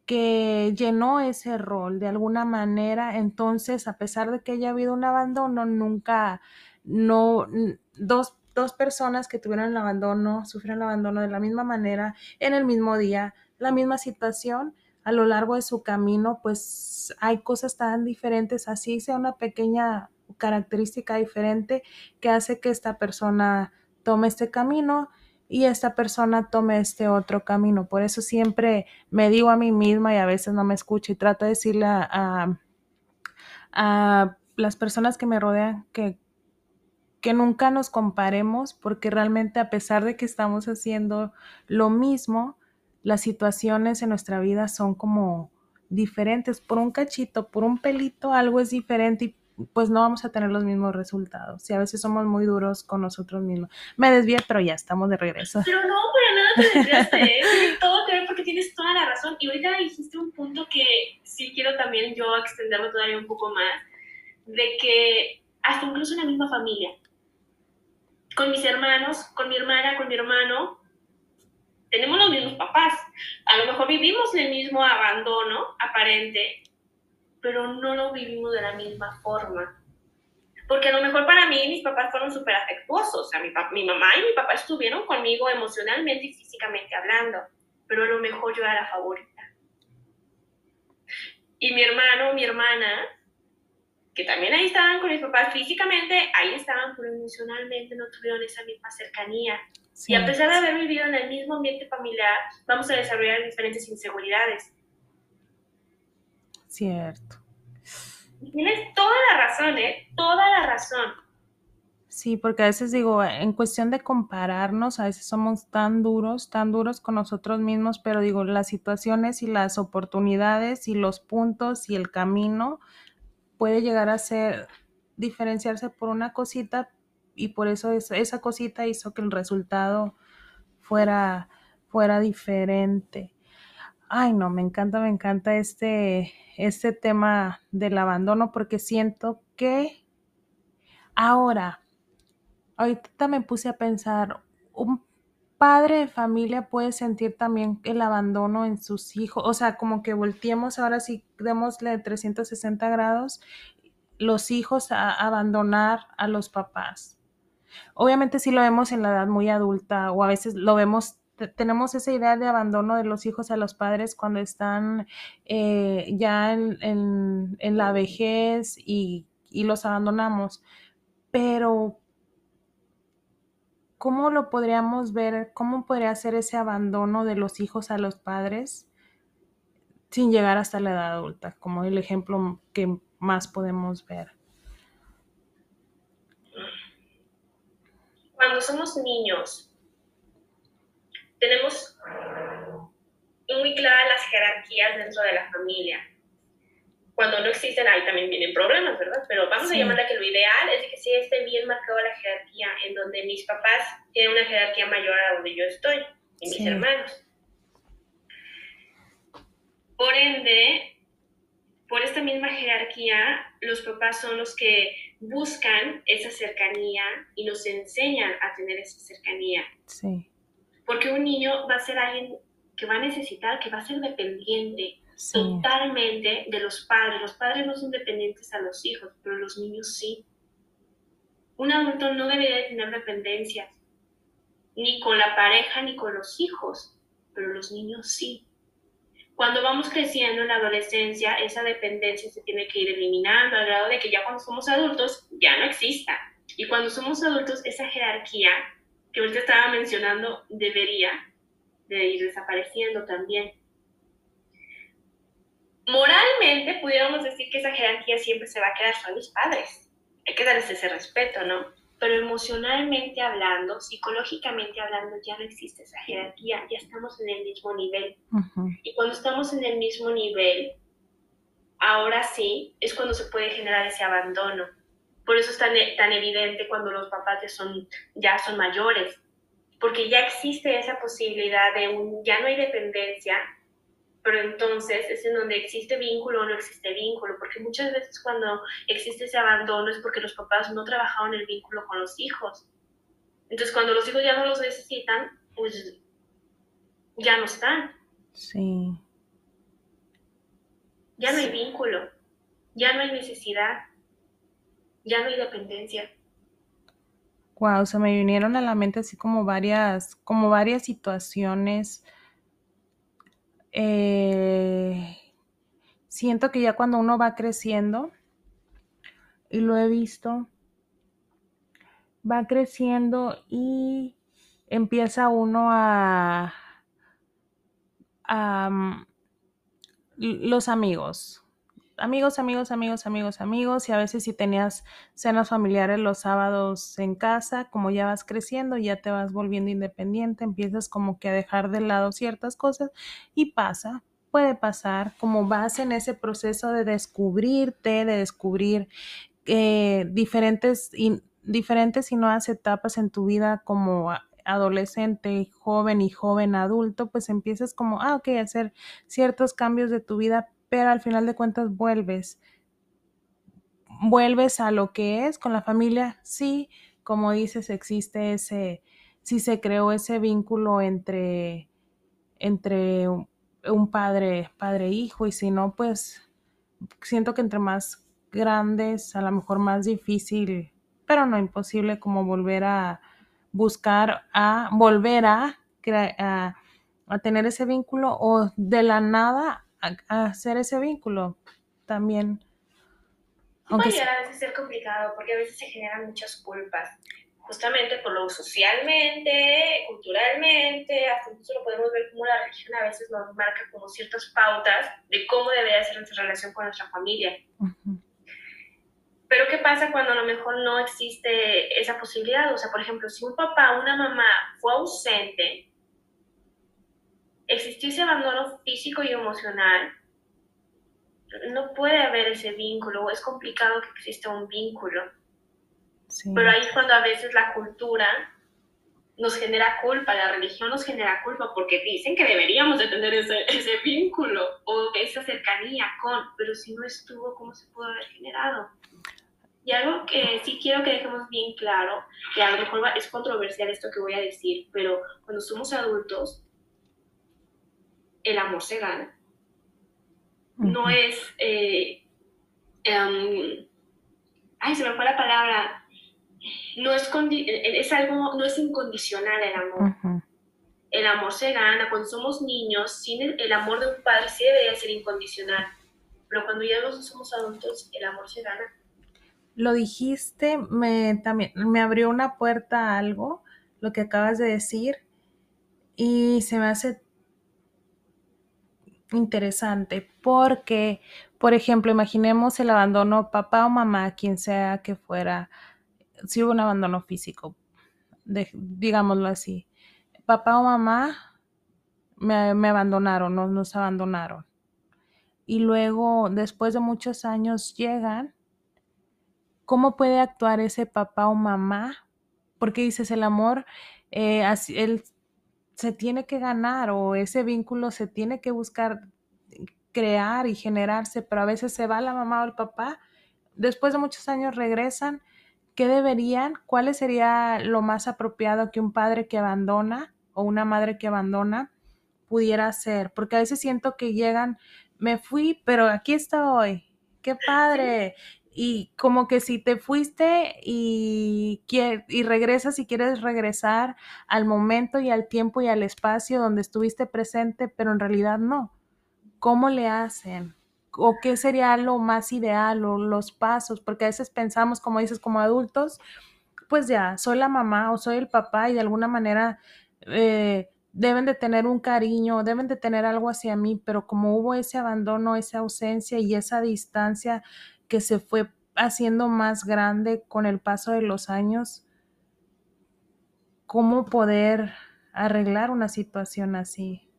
que llenó ese rol de alguna manera, entonces a pesar de que haya habido un abandono, nunca, no, dos, dos personas que tuvieron el abandono, sufrieron el abandono de la misma manera, en el mismo día, la misma situación, a lo largo de su camino, pues hay cosas tan diferentes, así sea una pequeña característica diferente que hace que esta persona tome este camino y esta persona tome este otro camino. Por eso siempre me digo a mí misma y a veces no me escucho y trato de decirle a, a, las personas que me rodean que, que nunca nos comparemos porque realmente a pesar de que estamos haciendo lo mismo, las situaciones en nuestra vida son como diferentes. Por un cachito, por un pelito, algo es diferente y pues no vamos a tener los mismos resultados. Y a veces somos muy duros con nosotros mismos. Me desvié, pero ya estamos de regreso. Pero no, para nada te desviaste. ¿eh? Todo que ver porque tienes toda la razón. Y ahorita dijiste un punto que sí quiero también yo extenderlo todavía un poco más, de que hasta incluso en la misma familia, con mis hermanos, con mi hermana, con mi hermano, tenemos los mismos papás. A lo mejor vivimos el mismo abandono aparente, pero no lo vivimos de la misma forma. Porque a lo mejor para mí mis papás fueron súper afectuosos, o sea, mi, mi, mamá y mi papá estuvieron conmigo emocionalmente y físicamente hablando, pero a lo mejor yo era la favorita. Y mi hermano, mi hermana, que también ahí estaban con mis papás físicamente, ahí estaban, pero emocionalmente no tuvieron esa misma cercanía. Y a pesar de haber vivido en el mismo ambiente familiar, vamos a desarrollar diferentes inseguridades. Cierto. Tienes toda la razón, ¿eh? Toda la razón. Sí, porque a veces digo, en cuestión de compararnos, a veces somos tan duros, tan duros con nosotros mismos, pero digo, las situaciones y las oportunidades y los puntos y el camino puede llegar a ser diferenciarse por una cosita y por eso esa cosita hizo que el resultado fuera, fuera diferente. Ay, no, me encanta, me encanta este, este tema del abandono porque siento que ahora, ahorita me puse a pensar, un padre de familia puede sentir también el abandono en sus hijos, o sea, como que volteemos ahora sí, démosle 360 grados, los hijos a abandonar a los papás. Obviamente si lo vemos en la edad muy adulta o a veces lo vemos tenemos esa idea de abandono de los hijos a los padres cuando están eh, ya en, la vejez y, los abandonamos. Pero, ¿cómo lo podríamos ver? ¿Cómo podría ser ese abandono de los hijos a los padres sin llegar hasta la edad adulta? Como el ejemplo que más podemos ver. Cuando somos niños, tenemos muy claras las jerarquías dentro de la familia. Cuando no existen, ahí también vienen problemas, ¿verdad? Pero vamos a llamarla que lo ideal es que sí esté bien marcada la jerarquía, en donde mis papás tienen una jerarquía mayor a donde yo estoy, y mis hermanos. Por ende, por esta misma jerarquía, los papás son los que buscan esa cercanía y nos enseñan a tener esa cercanía. Sí. Porque un niño va a ser alguien que va a necesitar, que va a ser dependiente totalmente de los padres. Los padres no son dependientes a los hijos, pero los niños sí. Un adulto no debería tener dependencia, ni con la pareja ni con los hijos, pero los niños sí. Cuando vamos creciendo en la adolescencia, esa dependencia se tiene que ir eliminando al grado de que ya cuando somos adultos ya no exista. Y cuando somos adultos, esa jerarquía que usted estaba mencionando debería de ir desapareciendo también. Moralmente pudiéramos decir que esa jerarquía siempre se va a quedar, son mis padres. Hay que darles ese respeto, ¿no? pero emocionalmente hablando, psicológicamente hablando, ya no existe esa jerarquía, ya estamos en el mismo nivel. Y cuando estamos en el mismo nivel, ahora sí es cuando se puede generar ese abandono. Por eso es tan, tan evidente cuando los papás ya son, ya son mayores, porque ya existe esa posibilidad de un, ya no hay dependencia, pero entonces es en donde existe vínculo o no existe vínculo, porque muchas veces cuando existe ese abandono es porque los papás no trabajaron el vínculo con los hijos. Entonces cuando los hijos ya no los necesitan, pues ya no están. Sí. Ya no hay vínculo, ya no hay necesidad, ya no hay dependencia. Wow, se me vinieron a la mente así como varias, como varias situaciones eh, siento que ya cuando uno va creciendo, y lo he visto, va creciendo y empieza uno a, a mm, los amigos, amigos, amigos, amigos, amigos, amigos, y a veces si tenías cenas familiares los sábados en casa, como ya vas creciendo, ya te vas volviendo independiente, empiezas como que a dejar de lado ciertas cosas y pasa, puede pasar, como vas en ese proceso de descubrirte, de descubrir eh, diferentes, y, diferentes y nuevas etapas en tu vida como adolescente, joven y joven adulto, pues empiezas como, ah, ok, hacer ciertos cambios de tu vida, pero al final de cuentas vuelves. Vuelves a lo que es con la familia, sí, como dices, existe ese, sí se creó ese vínculo entre, entre un padre, padre hijo, y si no, pues siento que entre más grandes, a lo mejor más difícil, pero no imposible como volver a buscar a volver a, a, a tener ese vínculo o de la nada hacer ese vínculo también. Aunque puede a veces ser complicado porque a veces se generan muchas culpas, justamente por lo socialmente, culturalmente, hasta incluso lo podemos ver como la religión a veces nos marca como ciertas pautas de cómo debería ser nuestra relación con nuestra familia. Pero ¿qué pasa cuando a lo mejor no existe esa posibilidad? O sea, por ejemplo, si un papá o una mamá fue ausente, existió ese abandono físico y emocional, no puede haber ese vínculo, o es complicado que exista un vínculo. Pero ahí es cuando a veces la cultura nos genera culpa, la religión nos genera culpa porque dicen que deberíamos de tener ese, ese vínculo o esa cercanía con, pero si no estuvo, ¿cómo se pudo haber generado? Y algo que sí quiero que dejemos bien claro, que a lo mejor es controversial esto que voy a decir, pero cuando somos adultos, el amor se gana. No es, eh, em, ay, se me fue la palabra, no es, es algo, no es incondicional el amor. El amor se gana. Cuando somos niños, sin el, amor de un padre sí debería ser incondicional. Pero cuando ya no somos adultos, el amor se gana. Lo dijiste, me, también, me abrió una puerta a algo, lo que acabas de decir, y se me hace interesante porque, por ejemplo, imaginemos el abandono papá o mamá, quien sea que fuera, si hubo un abandono físico, digámoslo así, papá o mamá me, abandonaron, nos, nos abandonaron. Y luego, después de muchos años, llegan, ¿cómo puede actuar ese papá o mamá? Porque dices, el amor, eh, él se tiene que ganar o ese vínculo se tiene que buscar crear y generarse, pero a veces se va la mamá o el papá, después de muchos años regresan, ¿qué deberían, cuál sería lo más apropiado que un padre que abandona o una madre que abandona pudiera hacer? Porque a veces siento que llegan, me fui, pero aquí estoy, qué padre. Y como que si te fuiste y, y regresas y quieres regresar al momento y al tiempo y al espacio donde estuviste presente, pero en realidad no. ¿Cómo le hacen? ¿O qué sería lo más ideal o los pasos? Porque a veces pensamos, como dices, como adultos, pues ya, soy la mamá o soy el papá y de alguna manera eh, deben de tener un cariño, deben de tener algo hacia mí, pero como hubo ese abandono, esa ausencia y esa distancia que se fue haciendo más grande con el paso de los años, ¿cómo poder arreglar una situación así?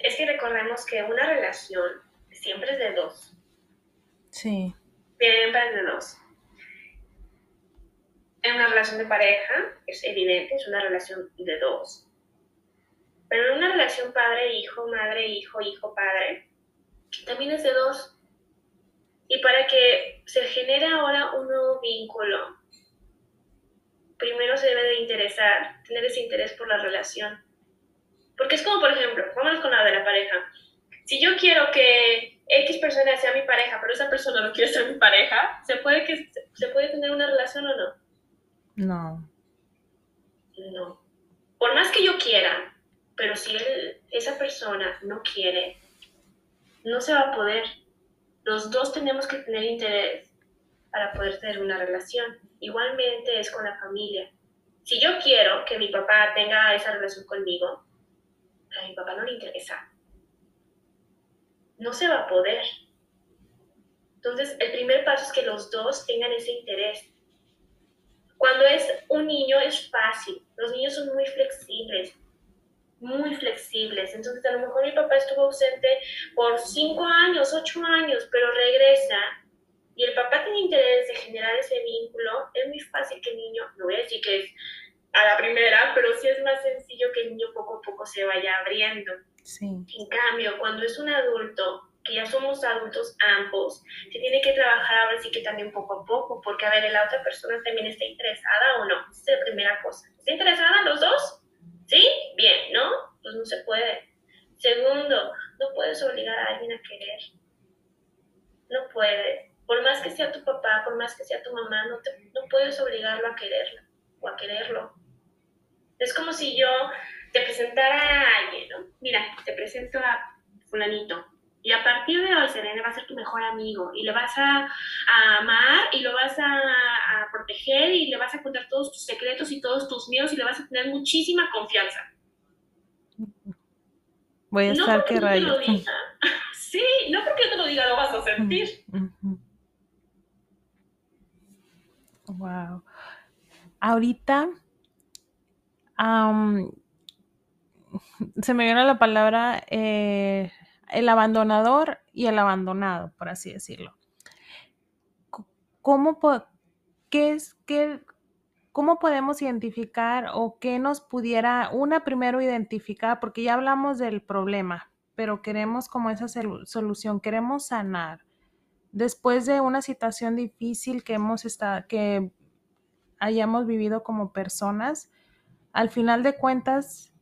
Es que recordemos que una relación siempre es de dos. Sí. Siempre es de dos. En una relación de pareja es evidente, es una relación de dos. Pero en una relación padre-hijo, madre-hijo, hijo-padre, también es de dos. Y para que se genere ahora un nuevo vínculo, primero se debe de interesar, tener ese interés por la relación. Porque es como, por ejemplo, vámonos con la de la pareja. Si yo quiero que X persona sea mi pareja, pero esa persona no quiere ser mi pareja, ¿se puede, que, ¿se puede tener una relación o no? No. No. Por más que yo quiera, pero si esa persona no quiere, no se va a poder los dos tenemos que tener interés para poder tener una relación. Igualmente es con la familia. Si yo quiero que mi papá tenga esa relación conmigo, a mi papá no le interesa. No se va a poder. Entonces, el primer paso es que los dos tengan ese interés. Cuando es un niño es fácil. Los niños son muy flexibles muy flexibles. Entonces, a lo mejor mi papá estuvo ausente por cinco años, ocho años, pero regresa y el papá tiene interés de generar ese vínculo, es muy fácil que el niño, no voy a decir que es a la primera, pero sí es más sencillo que el niño poco a poco se vaya abriendo. Sí. En cambio, cuando es un adulto, que ya somos adultos ambos, se tiene que trabajar ahora sí que también poco a poco, porque a ver, la otra persona también está interesada o no. Esa es la primera cosa. ¿Está interesada los dos? ¿Sí? Bien, ¿no? Pues no se puede. Segundo, no puedes obligar a alguien a querer. No puedes. Por más que sea tu papá, por más que sea tu mamá, no, no puedes obligarlo a quererla o a quererlo. Es como si yo te presentara a alguien, ¿no? Mira, te presento a fulanito. Y a partir de hoy, Serena va a ser tu mejor amigo y le vas a, amar y lo vas a, proteger y le vas a contar todos tus secretos y todos tus miedos y le vas a tener muchísima confianza. Voy a estar que rayo. Sí, no porque yo te lo diga, lo vas a sentir. Wow. Ahorita se me viene la palabra eh, el abandonador y el abandonado, por así decirlo. ¿Cómo, qué es, qué, ¿Cómo podemos identificar o qué nos pudiera, una primero identificar, porque ya hablamos del problema, pero queremos como esa solución, queremos sanar. Después de una situación difícil que hemos que hayamos vivido como personas, al final de cuentas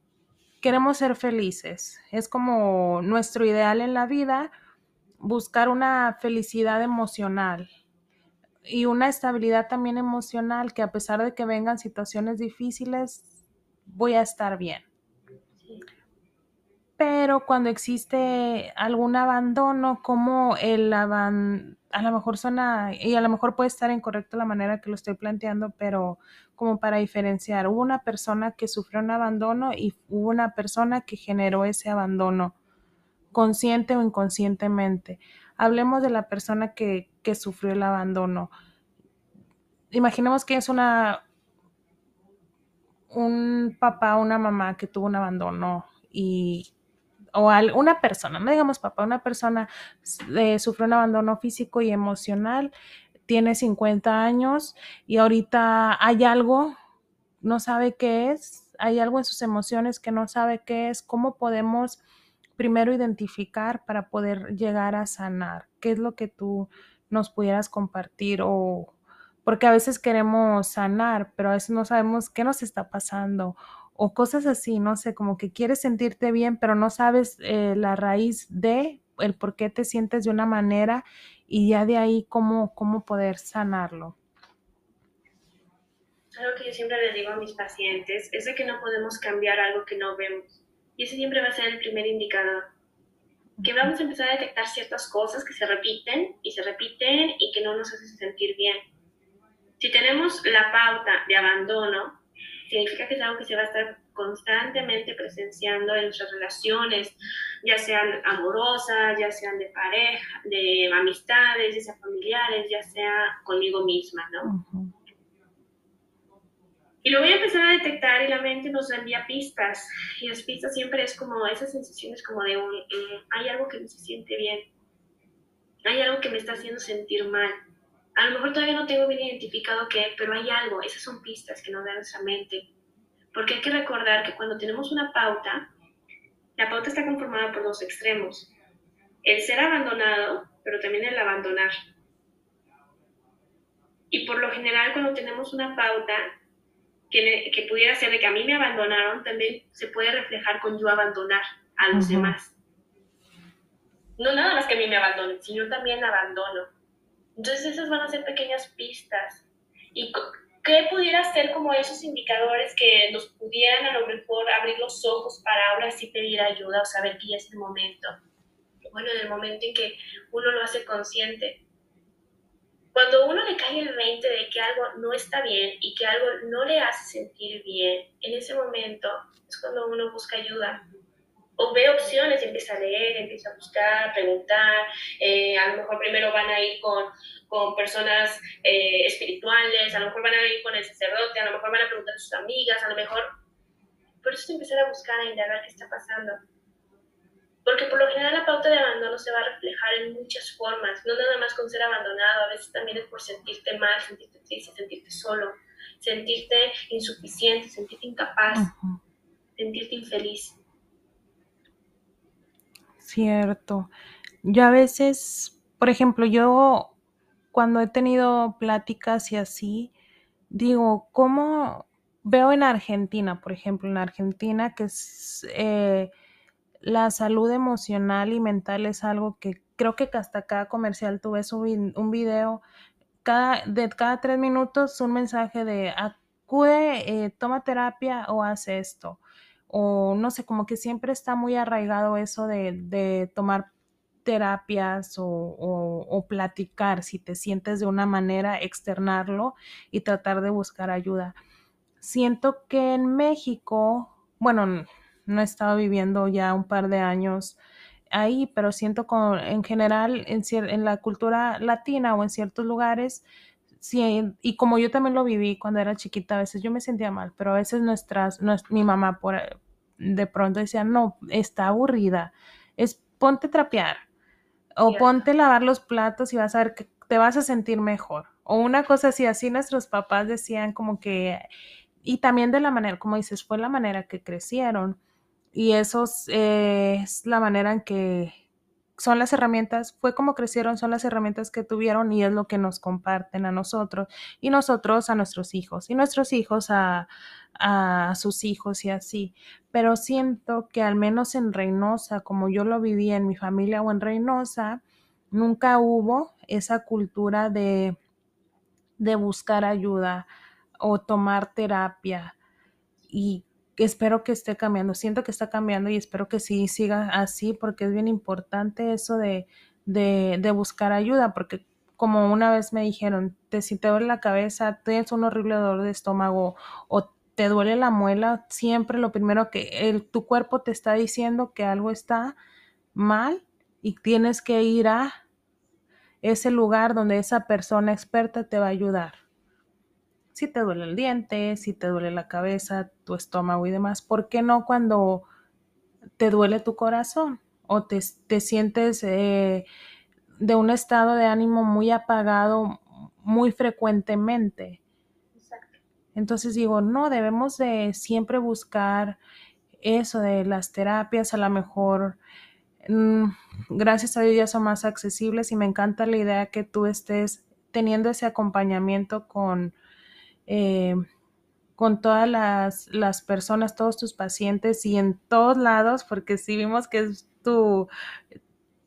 queremos ser felices. Es como nuestro ideal en la vida, buscar una felicidad emocional y una estabilidad también emocional, que a pesar de que vengan situaciones difíciles, voy a estar bien. Pero cuando existe algún abandono, como el abandono, a lo mejor suena, y a lo mejor puede estar incorrecto la manera que lo estoy planteando, pero como para diferenciar, hubo una persona que sufrió un abandono y hubo una persona que generó ese abandono, consciente o inconscientemente. Hablemos de la persona que, que sufrió el abandono. Imaginemos que es una un papá o una mamá que tuvo un abandono y o una persona, no digamos papá, una persona eh, sufrió un abandono físico y emocional, tiene 50 años y ahorita hay algo, no sabe qué es, hay algo en sus emociones que no sabe qué es, cómo podemos primero identificar para poder llegar a sanar? ¿Qué es lo que tú nos pudieras compartir o porque a veces queremos sanar, pero a veces no sabemos qué nos está pasando o cosas así, no sé, como que quieres sentirte bien, pero no sabes eh, la raíz de el por qué te sientes de una manera y ya de ahí cómo, cómo poder sanarlo. Algo que yo siempre le digo a mis pacientes es de que no podemos cambiar algo que no vemos. Y ese siempre va a ser el primer indicador. Que vamos a empezar a detectar ciertas cosas que se repiten y se repiten y que no nos hacen sentir bien. Si tenemos la pauta de abandono, significa que es algo que se va a estar constantemente presenciando en nuestras relaciones, ya sean amorosas, ya sean de pareja, de amistades, ya sean familiares, ya sea conmigo misma, ¿no? Y lo voy a empezar a detectar y la mente nos envía pistas. Y las pistas siempre es como esas sensaciones como de un, hay algo que no se siente bien. Hay algo que me está haciendo sentir mal. A lo mejor todavía no tengo bien identificado qué, pero hay algo. Esas son pistas que nos da nuestra mente. Porque hay que recordar que cuando tenemos una pauta, la pauta está conformada por dos extremos. El ser abandonado, pero también el abandonar. Y por lo general cuando tenemos una pauta, que, pudiera ser de que a mí me abandonaron, también se puede reflejar con yo abandonar a los demás. No nada más que a mí me abandonen, sino también abandono. Entonces esas van a ser pequeñas pistas. ¿Y qué pudiera ser como esos indicadores que nos pudieran a lo mejor abrir los ojos para ahora sí pedir ayuda o saber que ya es el momento? Bueno, en el momento en que uno lo hace consciente, cuando uno le cae el 20 de que algo no está bien y que algo no le hace sentir bien, en ese momento es cuando uno busca ayuda. O ve opciones, empieza a leer, empieza a buscar, preguntar. Eh, a lo mejor primero van a ir con, con personas eh, espirituales, a lo mejor van a ir con el sacerdote, a lo mejor van a preguntar a sus amigas, a lo mejor. Por eso es empezar a buscar, a indagar qué está pasando. Porque por lo general la pauta de abandono se va a reflejar en muchas formas, no nada más con ser abandonado, a veces también es por sentirte mal, sentirte triste, sentirte solo, sentirte insuficiente, sentirte incapaz, sentirte infeliz. Cierto. Yo a veces, por ejemplo, yo cuando he tenido pláticas y así, digo, ¿cómo veo en Argentina, por ejemplo, en Argentina que es... Eh, la salud emocional y mental es algo que creo que hasta cada comercial tú ves un, video, cada, de cada tres minutos un mensaje de acude, eh, toma terapia o haz esto. O no sé, como que siempre está muy arraigado eso de, tomar terapias o, o, platicar, si te sientes de una manera, externarlo y tratar de buscar ayuda. Siento que en México, bueno, no he estado viviendo ya un par de años ahí, pero siento como en general en, en la cultura latina o en ciertos lugares, sí, y como yo también lo viví cuando era chiquita, a veces yo me sentía mal, pero a veces nuestras, mi mamá por, de pronto decía, no, está aburrida, es ponte trapear o ponte lavar los platos y vas a ver que te vas a sentir mejor. O una cosa así, así nuestros papás decían como que, y también de la manera, como dices, fue la manera que crecieron y eso eh, es la manera en que son las herramientas, fue como crecieron, son las herramientas que tuvieron y es lo que nos comparten a nosotros y nosotros a nuestros hijos y nuestros hijos a, a sus hijos y así. Pero siento que al menos en Reynosa, como yo lo viví en mi familia o en Reynosa, nunca hubo esa cultura de, de buscar ayuda o tomar terapia. Y espero que esté cambiando. Siento que está cambiando y espero que sí siga así porque es bien importante eso de, de, buscar ayuda porque como una vez me dijeron, te, si te duele la cabeza, tienes un horrible dolor de estómago o te duele la muela, siempre lo primero que el, tu cuerpo te está diciendo que algo está mal y tienes que ir a ese lugar donde esa persona experta te va a ayudar si te duele el diente, si te duele la cabeza, tu estómago y demás, ¿por qué no cuando te duele tu corazón o te, sientes eh, de un estado de ánimo muy apagado muy frecuentemente? Entonces digo, no, debemos de siempre buscar eso de las terapias, a lo mejor mm, gracias a Dios ya son más accesibles y me encanta la idea que tú estés teniendo ese acompañamiento con, eh, con todas las, las, personas, todos tus pacientes y en todos lados, porque sí vimos que tu,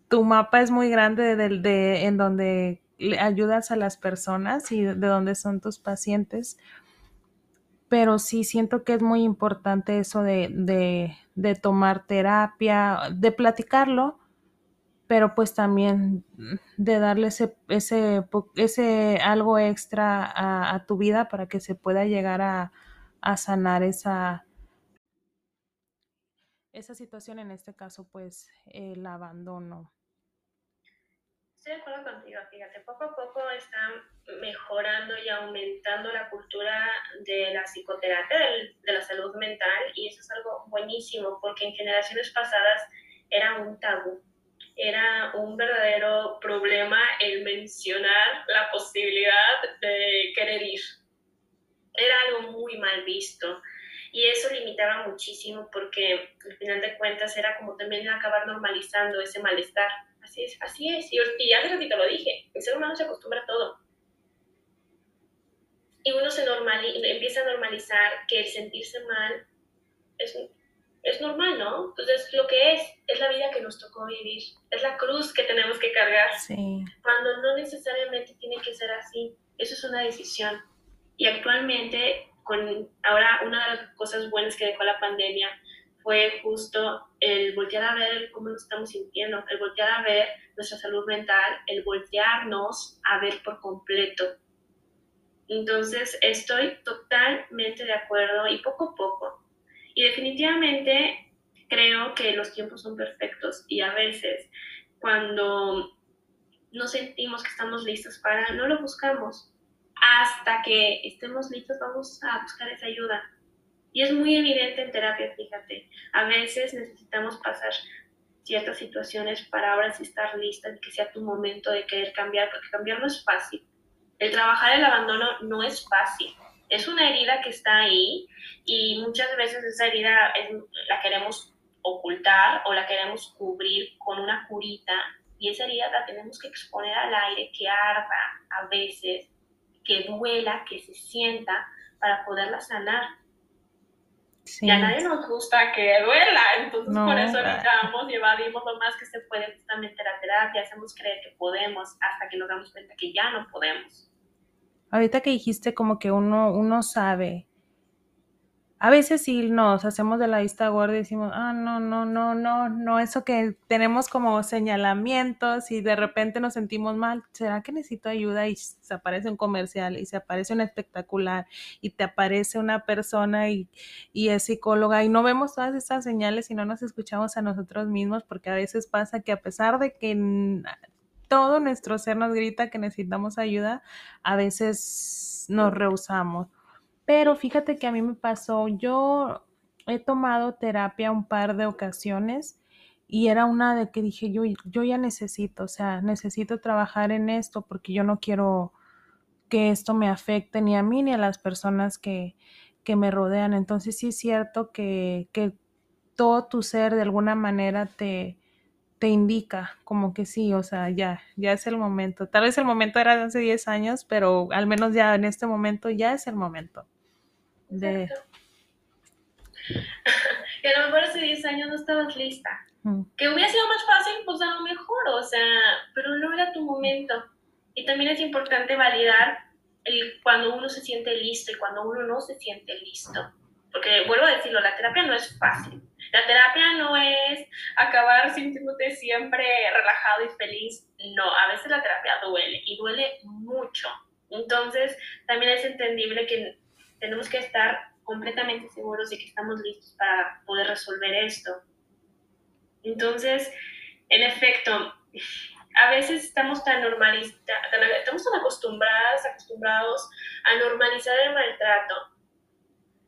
tu mapa es muy grande de, de, en donde le ayudas a las personas y de, de donde son tus pacientes. Pero sí siento que es muy importante eso de, de, tomar terapia, de platicarlo, pero pues también de darle ese, ese, ese algo extra a, tu vida para que se pueda llegar a, a sanar esa, esa situación, en este caso pues el abandono. Estoy de acuerdo contigo, fíjate, poco a poco están mejorando y aumentando la cultura de la psicoterapia, de, de la salud mental, y eso es algo buenísimo, porque en generaciones pasadas era un tabú, era un verdadero problema el mencionar la posibilidad de querer ir. Era algo muy mal visto. Y eso limitaba muchísimo porque al final de cuentas era como también acabar normalizando ese malestar. Así es, así es. Y, y hace ratito lo dije, el ser humano se acostumbra a todo. Y uno se normaliza, empieza a normalizar que el sentirse mal es, es normal, ¿no? Entonces, lo que es, es la vida que nos tocó vivir, es la cruz que tenemos que cargar. Sí. Cuando no necesariamente tiene que ser así, eso es una decisión. Y actualmente, con ahora una de las cosas buenas que dejó la pandemia fue justo el voltear a ver cómo nos estamos sintiendo, el voltear a ver nuestra salud mental, el voltearnos a ver por completo. Entonces, estoy totalmente de acuerdo y poco a poco. Y definitivamente creo que los tiempos son perfectos y a veces cuando no sentimos que estamos listos para, no lo buscamos. Hasta que estemos listos vamos a buscar esa ayuda y es muy evidente en terapia, fíjate. A veces necesitamos pasar ciertas situaciones para ahora sí estar lista y que sea tu momento de querer cambiar, porque cambiar no es fácil. El trabajar el abandono no es fácil. Es una herida que está ahí y muchas veces esa herida es, la queremos ocultar o la queremos cubrir con una curita y esa herida la tenemos que exponer al aire, que arda a veces, que duela, que se sienta para poderla sanar Sí. Y a nadie nos gusta que duela, entonces no, por eso evitamos y evadimos lo más que se puede justamente la terapia, hacemos creer que podemos hasta que nos damos cuenta que ya no podemos. Ahorita que dijiste como que uno, uno sabe a veces sí nos hacemos de la vista gorda y decimos, ah, no, no, no, no, no, eso que tenemos como señalamientos y de repente nos sentimos mal, ¿será que necesito ayuda? Y se aparece un comercial y se aparece un espectacular y te aparece una persona y, y es psicóloga y no vemos todas esas señales y no nos escuchamos a nosotros mismos porque a veces pasa que a pesar de que todo nuestro ser nos grita que necesitamos ayuda, a veces nos rehusamos pero fíjate que a mí me pasó, yo he tomado terapia un par de ocasiones y era una de que dije, yo, yo ya necesito, o sea, necesito trabajar en esto porque yo no quiero que esto me afecte ni a mí ni a las personas que, que me rodean. Entonces sí es cierto que, que todo tu ser de alguna manera te, te indica como que sí, o sea, ya, ya es el momento. Tal vez el momento era de hace 10 años, pero al menos ya en este momento ya es el momento. De... que a lo mejor hace 10 años no estabas lista. Mm. Que hubiera sido más fácil, pues a lo mejor, o sea, pero no era tu momento. Y también es importante validar el, cuando uno se siente listo y cuando uno no se siente listo. Porque vuelvo a decirlo, la terapia no es fácil. La terapia no es acabar sintiéndote siempre relajado y feliz. No, a veces la terapia duele y duele mucho. Entonces, también es entendible que tenemos que estar completamente seguros de que estamos listos para poder resolver esto. Entonces, en efecto, a veces estamos tan normalizados, estamos tan acostumbradas, acostumbrados a normalizar el maltrato,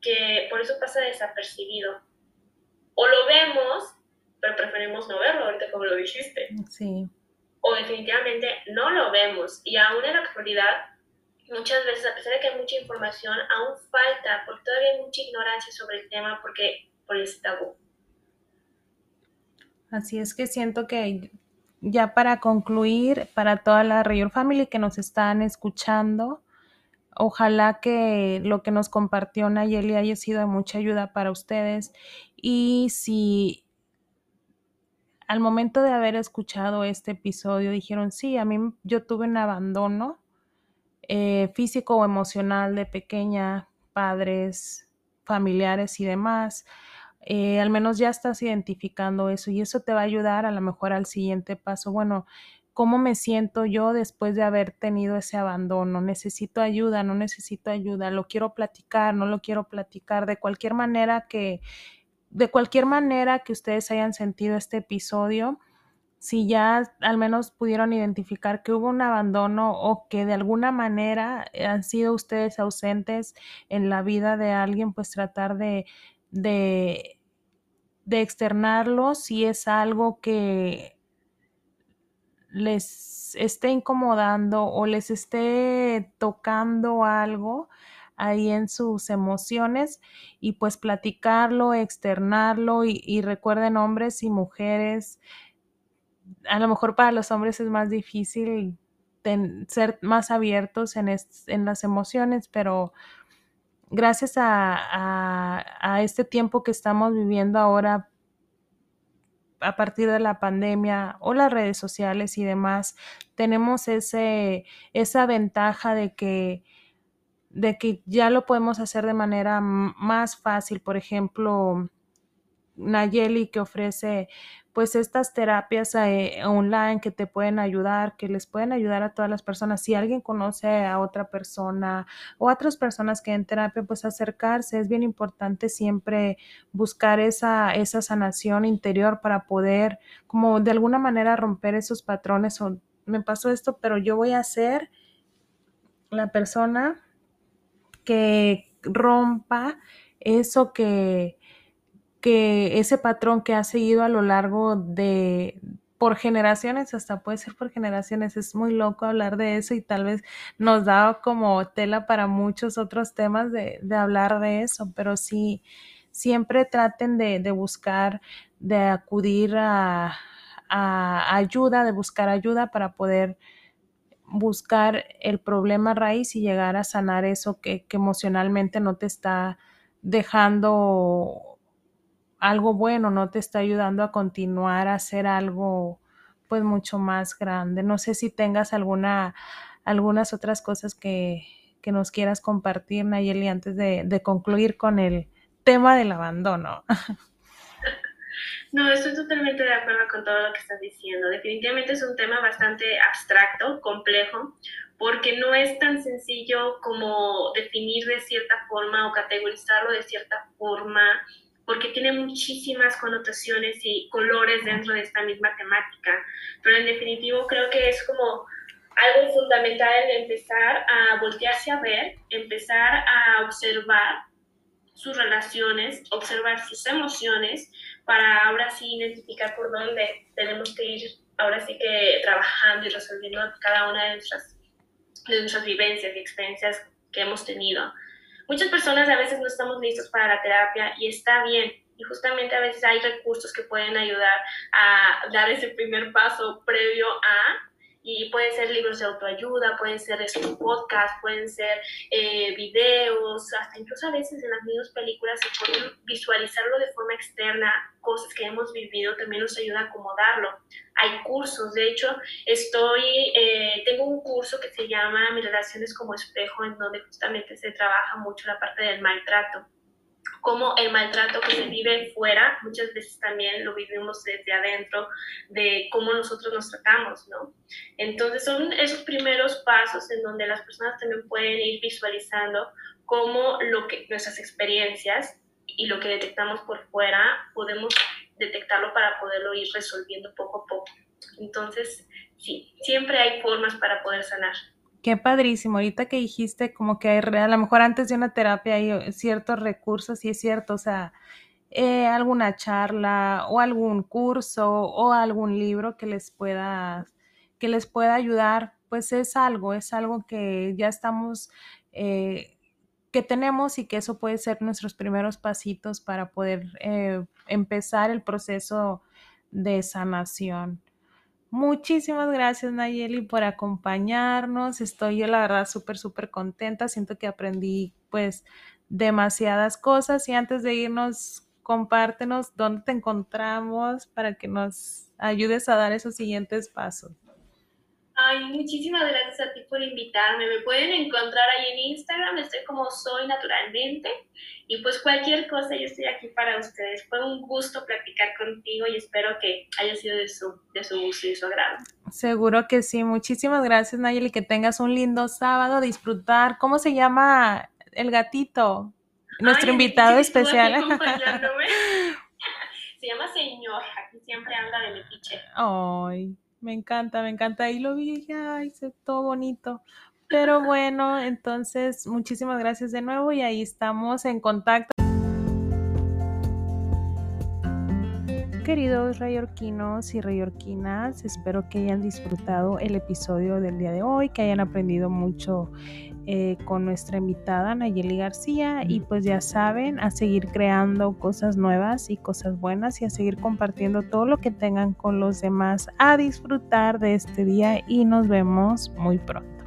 que por eso pasa desapercibido. O lo vemos, pero preferimos no verlo, ahorita como lo dijiste. Sí. O definitivamente no lo vemos. Y aún en la actualidad, muchas veces, a pesar de que hay mucha información, aún falta, porque todavía hay mucha ignorancia sobre el tema, porque por ese tabú. Así es que siento que ya para concluir, para toda la Rayor Family que nos están escuchando, ojalá que lo que nos compartió Nayeli haya sido de mucha ayuda para ustedes y si al momento de haber escuchado este episodio dijeron, sí, a mí yo tuve un abandono eh, físico o emocional de pequeña, padres, familiares y demás, eh, al menos ya estás identificando eso y eso te va a ayudar a lo mejor al siguiente paso. Bueno, ¿cómo me siento yo después de haber tenido ese abandono? ¿Necesito ayuda? ¿No necesito ayuda? ¿Lo quiero platicar? ¿No lo quiero platicar? De cualquier manera que, de cualquier manera que ustedes hayan sentido este episodio, si ya al menos pudieron identificar que hubo un abandono o que de alguna manera han sido ustedes ausentes en la vida de alguien, pues tratar de, de, de externarlo si es algo que les esté incomodando o les esté tocando algo ahí en sus emociones y pues platicarlo, externarlo y, recuerden hombres y mujeres, a lo mejor para los hombres es más difícil ser más abiertos en, en, las emociones, pero gracias a, a, este tiempo que estamos viviendo ahora a partir de la pandemia o las redes sociales y demás, tenemos ese, esa ventaja de que, de que ya lo podemos hacer de manera más fácil. Por ejemplo, Nayeli que ofrece pues estas terapias eh, online que te pueden ayudar, que les pueden ayudar a todas las personas. Si alguien conoce a otra persona o a otras personas que en terapia, pues acercarse. Es bien importante siempre buscar esa, esa sanación interior para poder como de alguna manera romper esos patrones o me pasó esto, pero yo voy a ser la persona que rompa eso que, que ese patrón que ha seguido a lo largo de por generaciones, hasta puede ser por generaciones, es muy loco hablar de eso y tal vez nos da como tela para muchos otros temas de, hablar de eso, pero sí, siempre traten de, buscar, de acudir a, ayuda, de buscar ayuda para poder buscar el problema raíz y llegar a sanar eso que emocionalmente no te está dejando algo bueno, no te está ayudando a continuar a hacer algo pues mucho más grande. No sé si tengas alguna, algunas otras cosas que, que nos quieras compartir, Nayeli, antes de, de, concluir con el tema del abandono. No, estoy totalmente de acuerdo con todo lo que estás diciendo. Definitivamente es un tema bastante abstracto, complejo, porque no es tan sencillo como definir de cierta forma o categorizarlo de cierta forma porque tiene muchísimas connotaciones y colores dentro de esta misma temática. Pero en definitivo creo que es como algo fundamental el empezar a voltearse a ver, empezar a observar sus relaciones, observar sus emociones, para ahora sí identificar por dónde tenemos que ir, ahora sí que trabajando y resolviendo cada una de nuestras, de nuestras vivencias y experiencias que hemos tenido. Muchas personas a veces no estamos listos para la terapia y está bien. Y justamente a veces hay recursos que pueden ayudar a dar ese primer paso previo a y pueden ser libros de autoayuda, pueden ser un podcast, pueden ser eh, videos, hasta incluso a veces en las mismas películas se pueden visualizarlo de forma externa, cosas que hemos vivido también nos ayuda a acomodarlo. Hay cursos, de hecho, estoy, eh, tengo un curso que se llama Mis relaciones como espejo, en donde justamente se trabaja mucho la parte del maltrato como el maltrato que se vive fuera, muchas veces también lo vivimos desde adentro, de cómo nosotros nos tratamos, ¿no? Entonces son esos primeros pasos en donde las personas también pueden ir visualizando cómo lo que, nuestras experiencias y lo que detectamos por fuera podemos detectarlo para poderlo ir resolviendo poco a poco. Entonces, sí, siempre hay formas para poder sanar. Qué padrísimo. Ahorita que dijiste como que hay, a lo mejor antes de una terapia hay eh, ciertos recursos, y es cierto, o sea, eh, alguna charla o algún curso o algún libro que les pueda, que les pueda ayudar, pues es algo, es algo que ya estamos, eh, que tenemos y que eso puede ser nuestros primeros pasitos para poder empezar el proceso de sanación. Muchísimas gracias Nayeli por acompañarnos. Estoy yo la verdad súper, súper contenta. Siento que aprendí pues demasiadas cosas y antes de irnos, compártenos dónde te encontramos para que nos ayudes a dar esos siguientes pasos. Ay, muchísimas gracias a ti por invitarme. Me pueden encontrar ahí en Instagram, estoy como soy naturalmente. Y pues cualquier cosa, yo estoy aquí para ustedes. Fue un gusto platicar contigo y espero que haya sido de su, de su gusto y su agrado. Seguro que sí. Muchísimas gracias, Nayeli. Que tengas un lindo sábado, disfrutar. ¿Cómo se llama el gatito? Nuestro invitado especial. se llama Señor. Aquí siempre anda de metiche. Ay. Me encanta, me encanta. Ahí lo vi y ay, todo bonito. Pero bueno, entonces muchísimas gracias de nuevo y ahí estamos en contacto. Queridos rayorquinos y rayorquinas, espero que hayan disfrutado el episodio del día de hoy, que hayan aprendido mucho eh, con nuestra invitada Nayeli García y pues ya saben, a seguir creando cosas nuevas y cosas buenas y a seguir compartiendo todo lo que tengan con los demás, a disfrutar de este día y nos vemos muy pronto.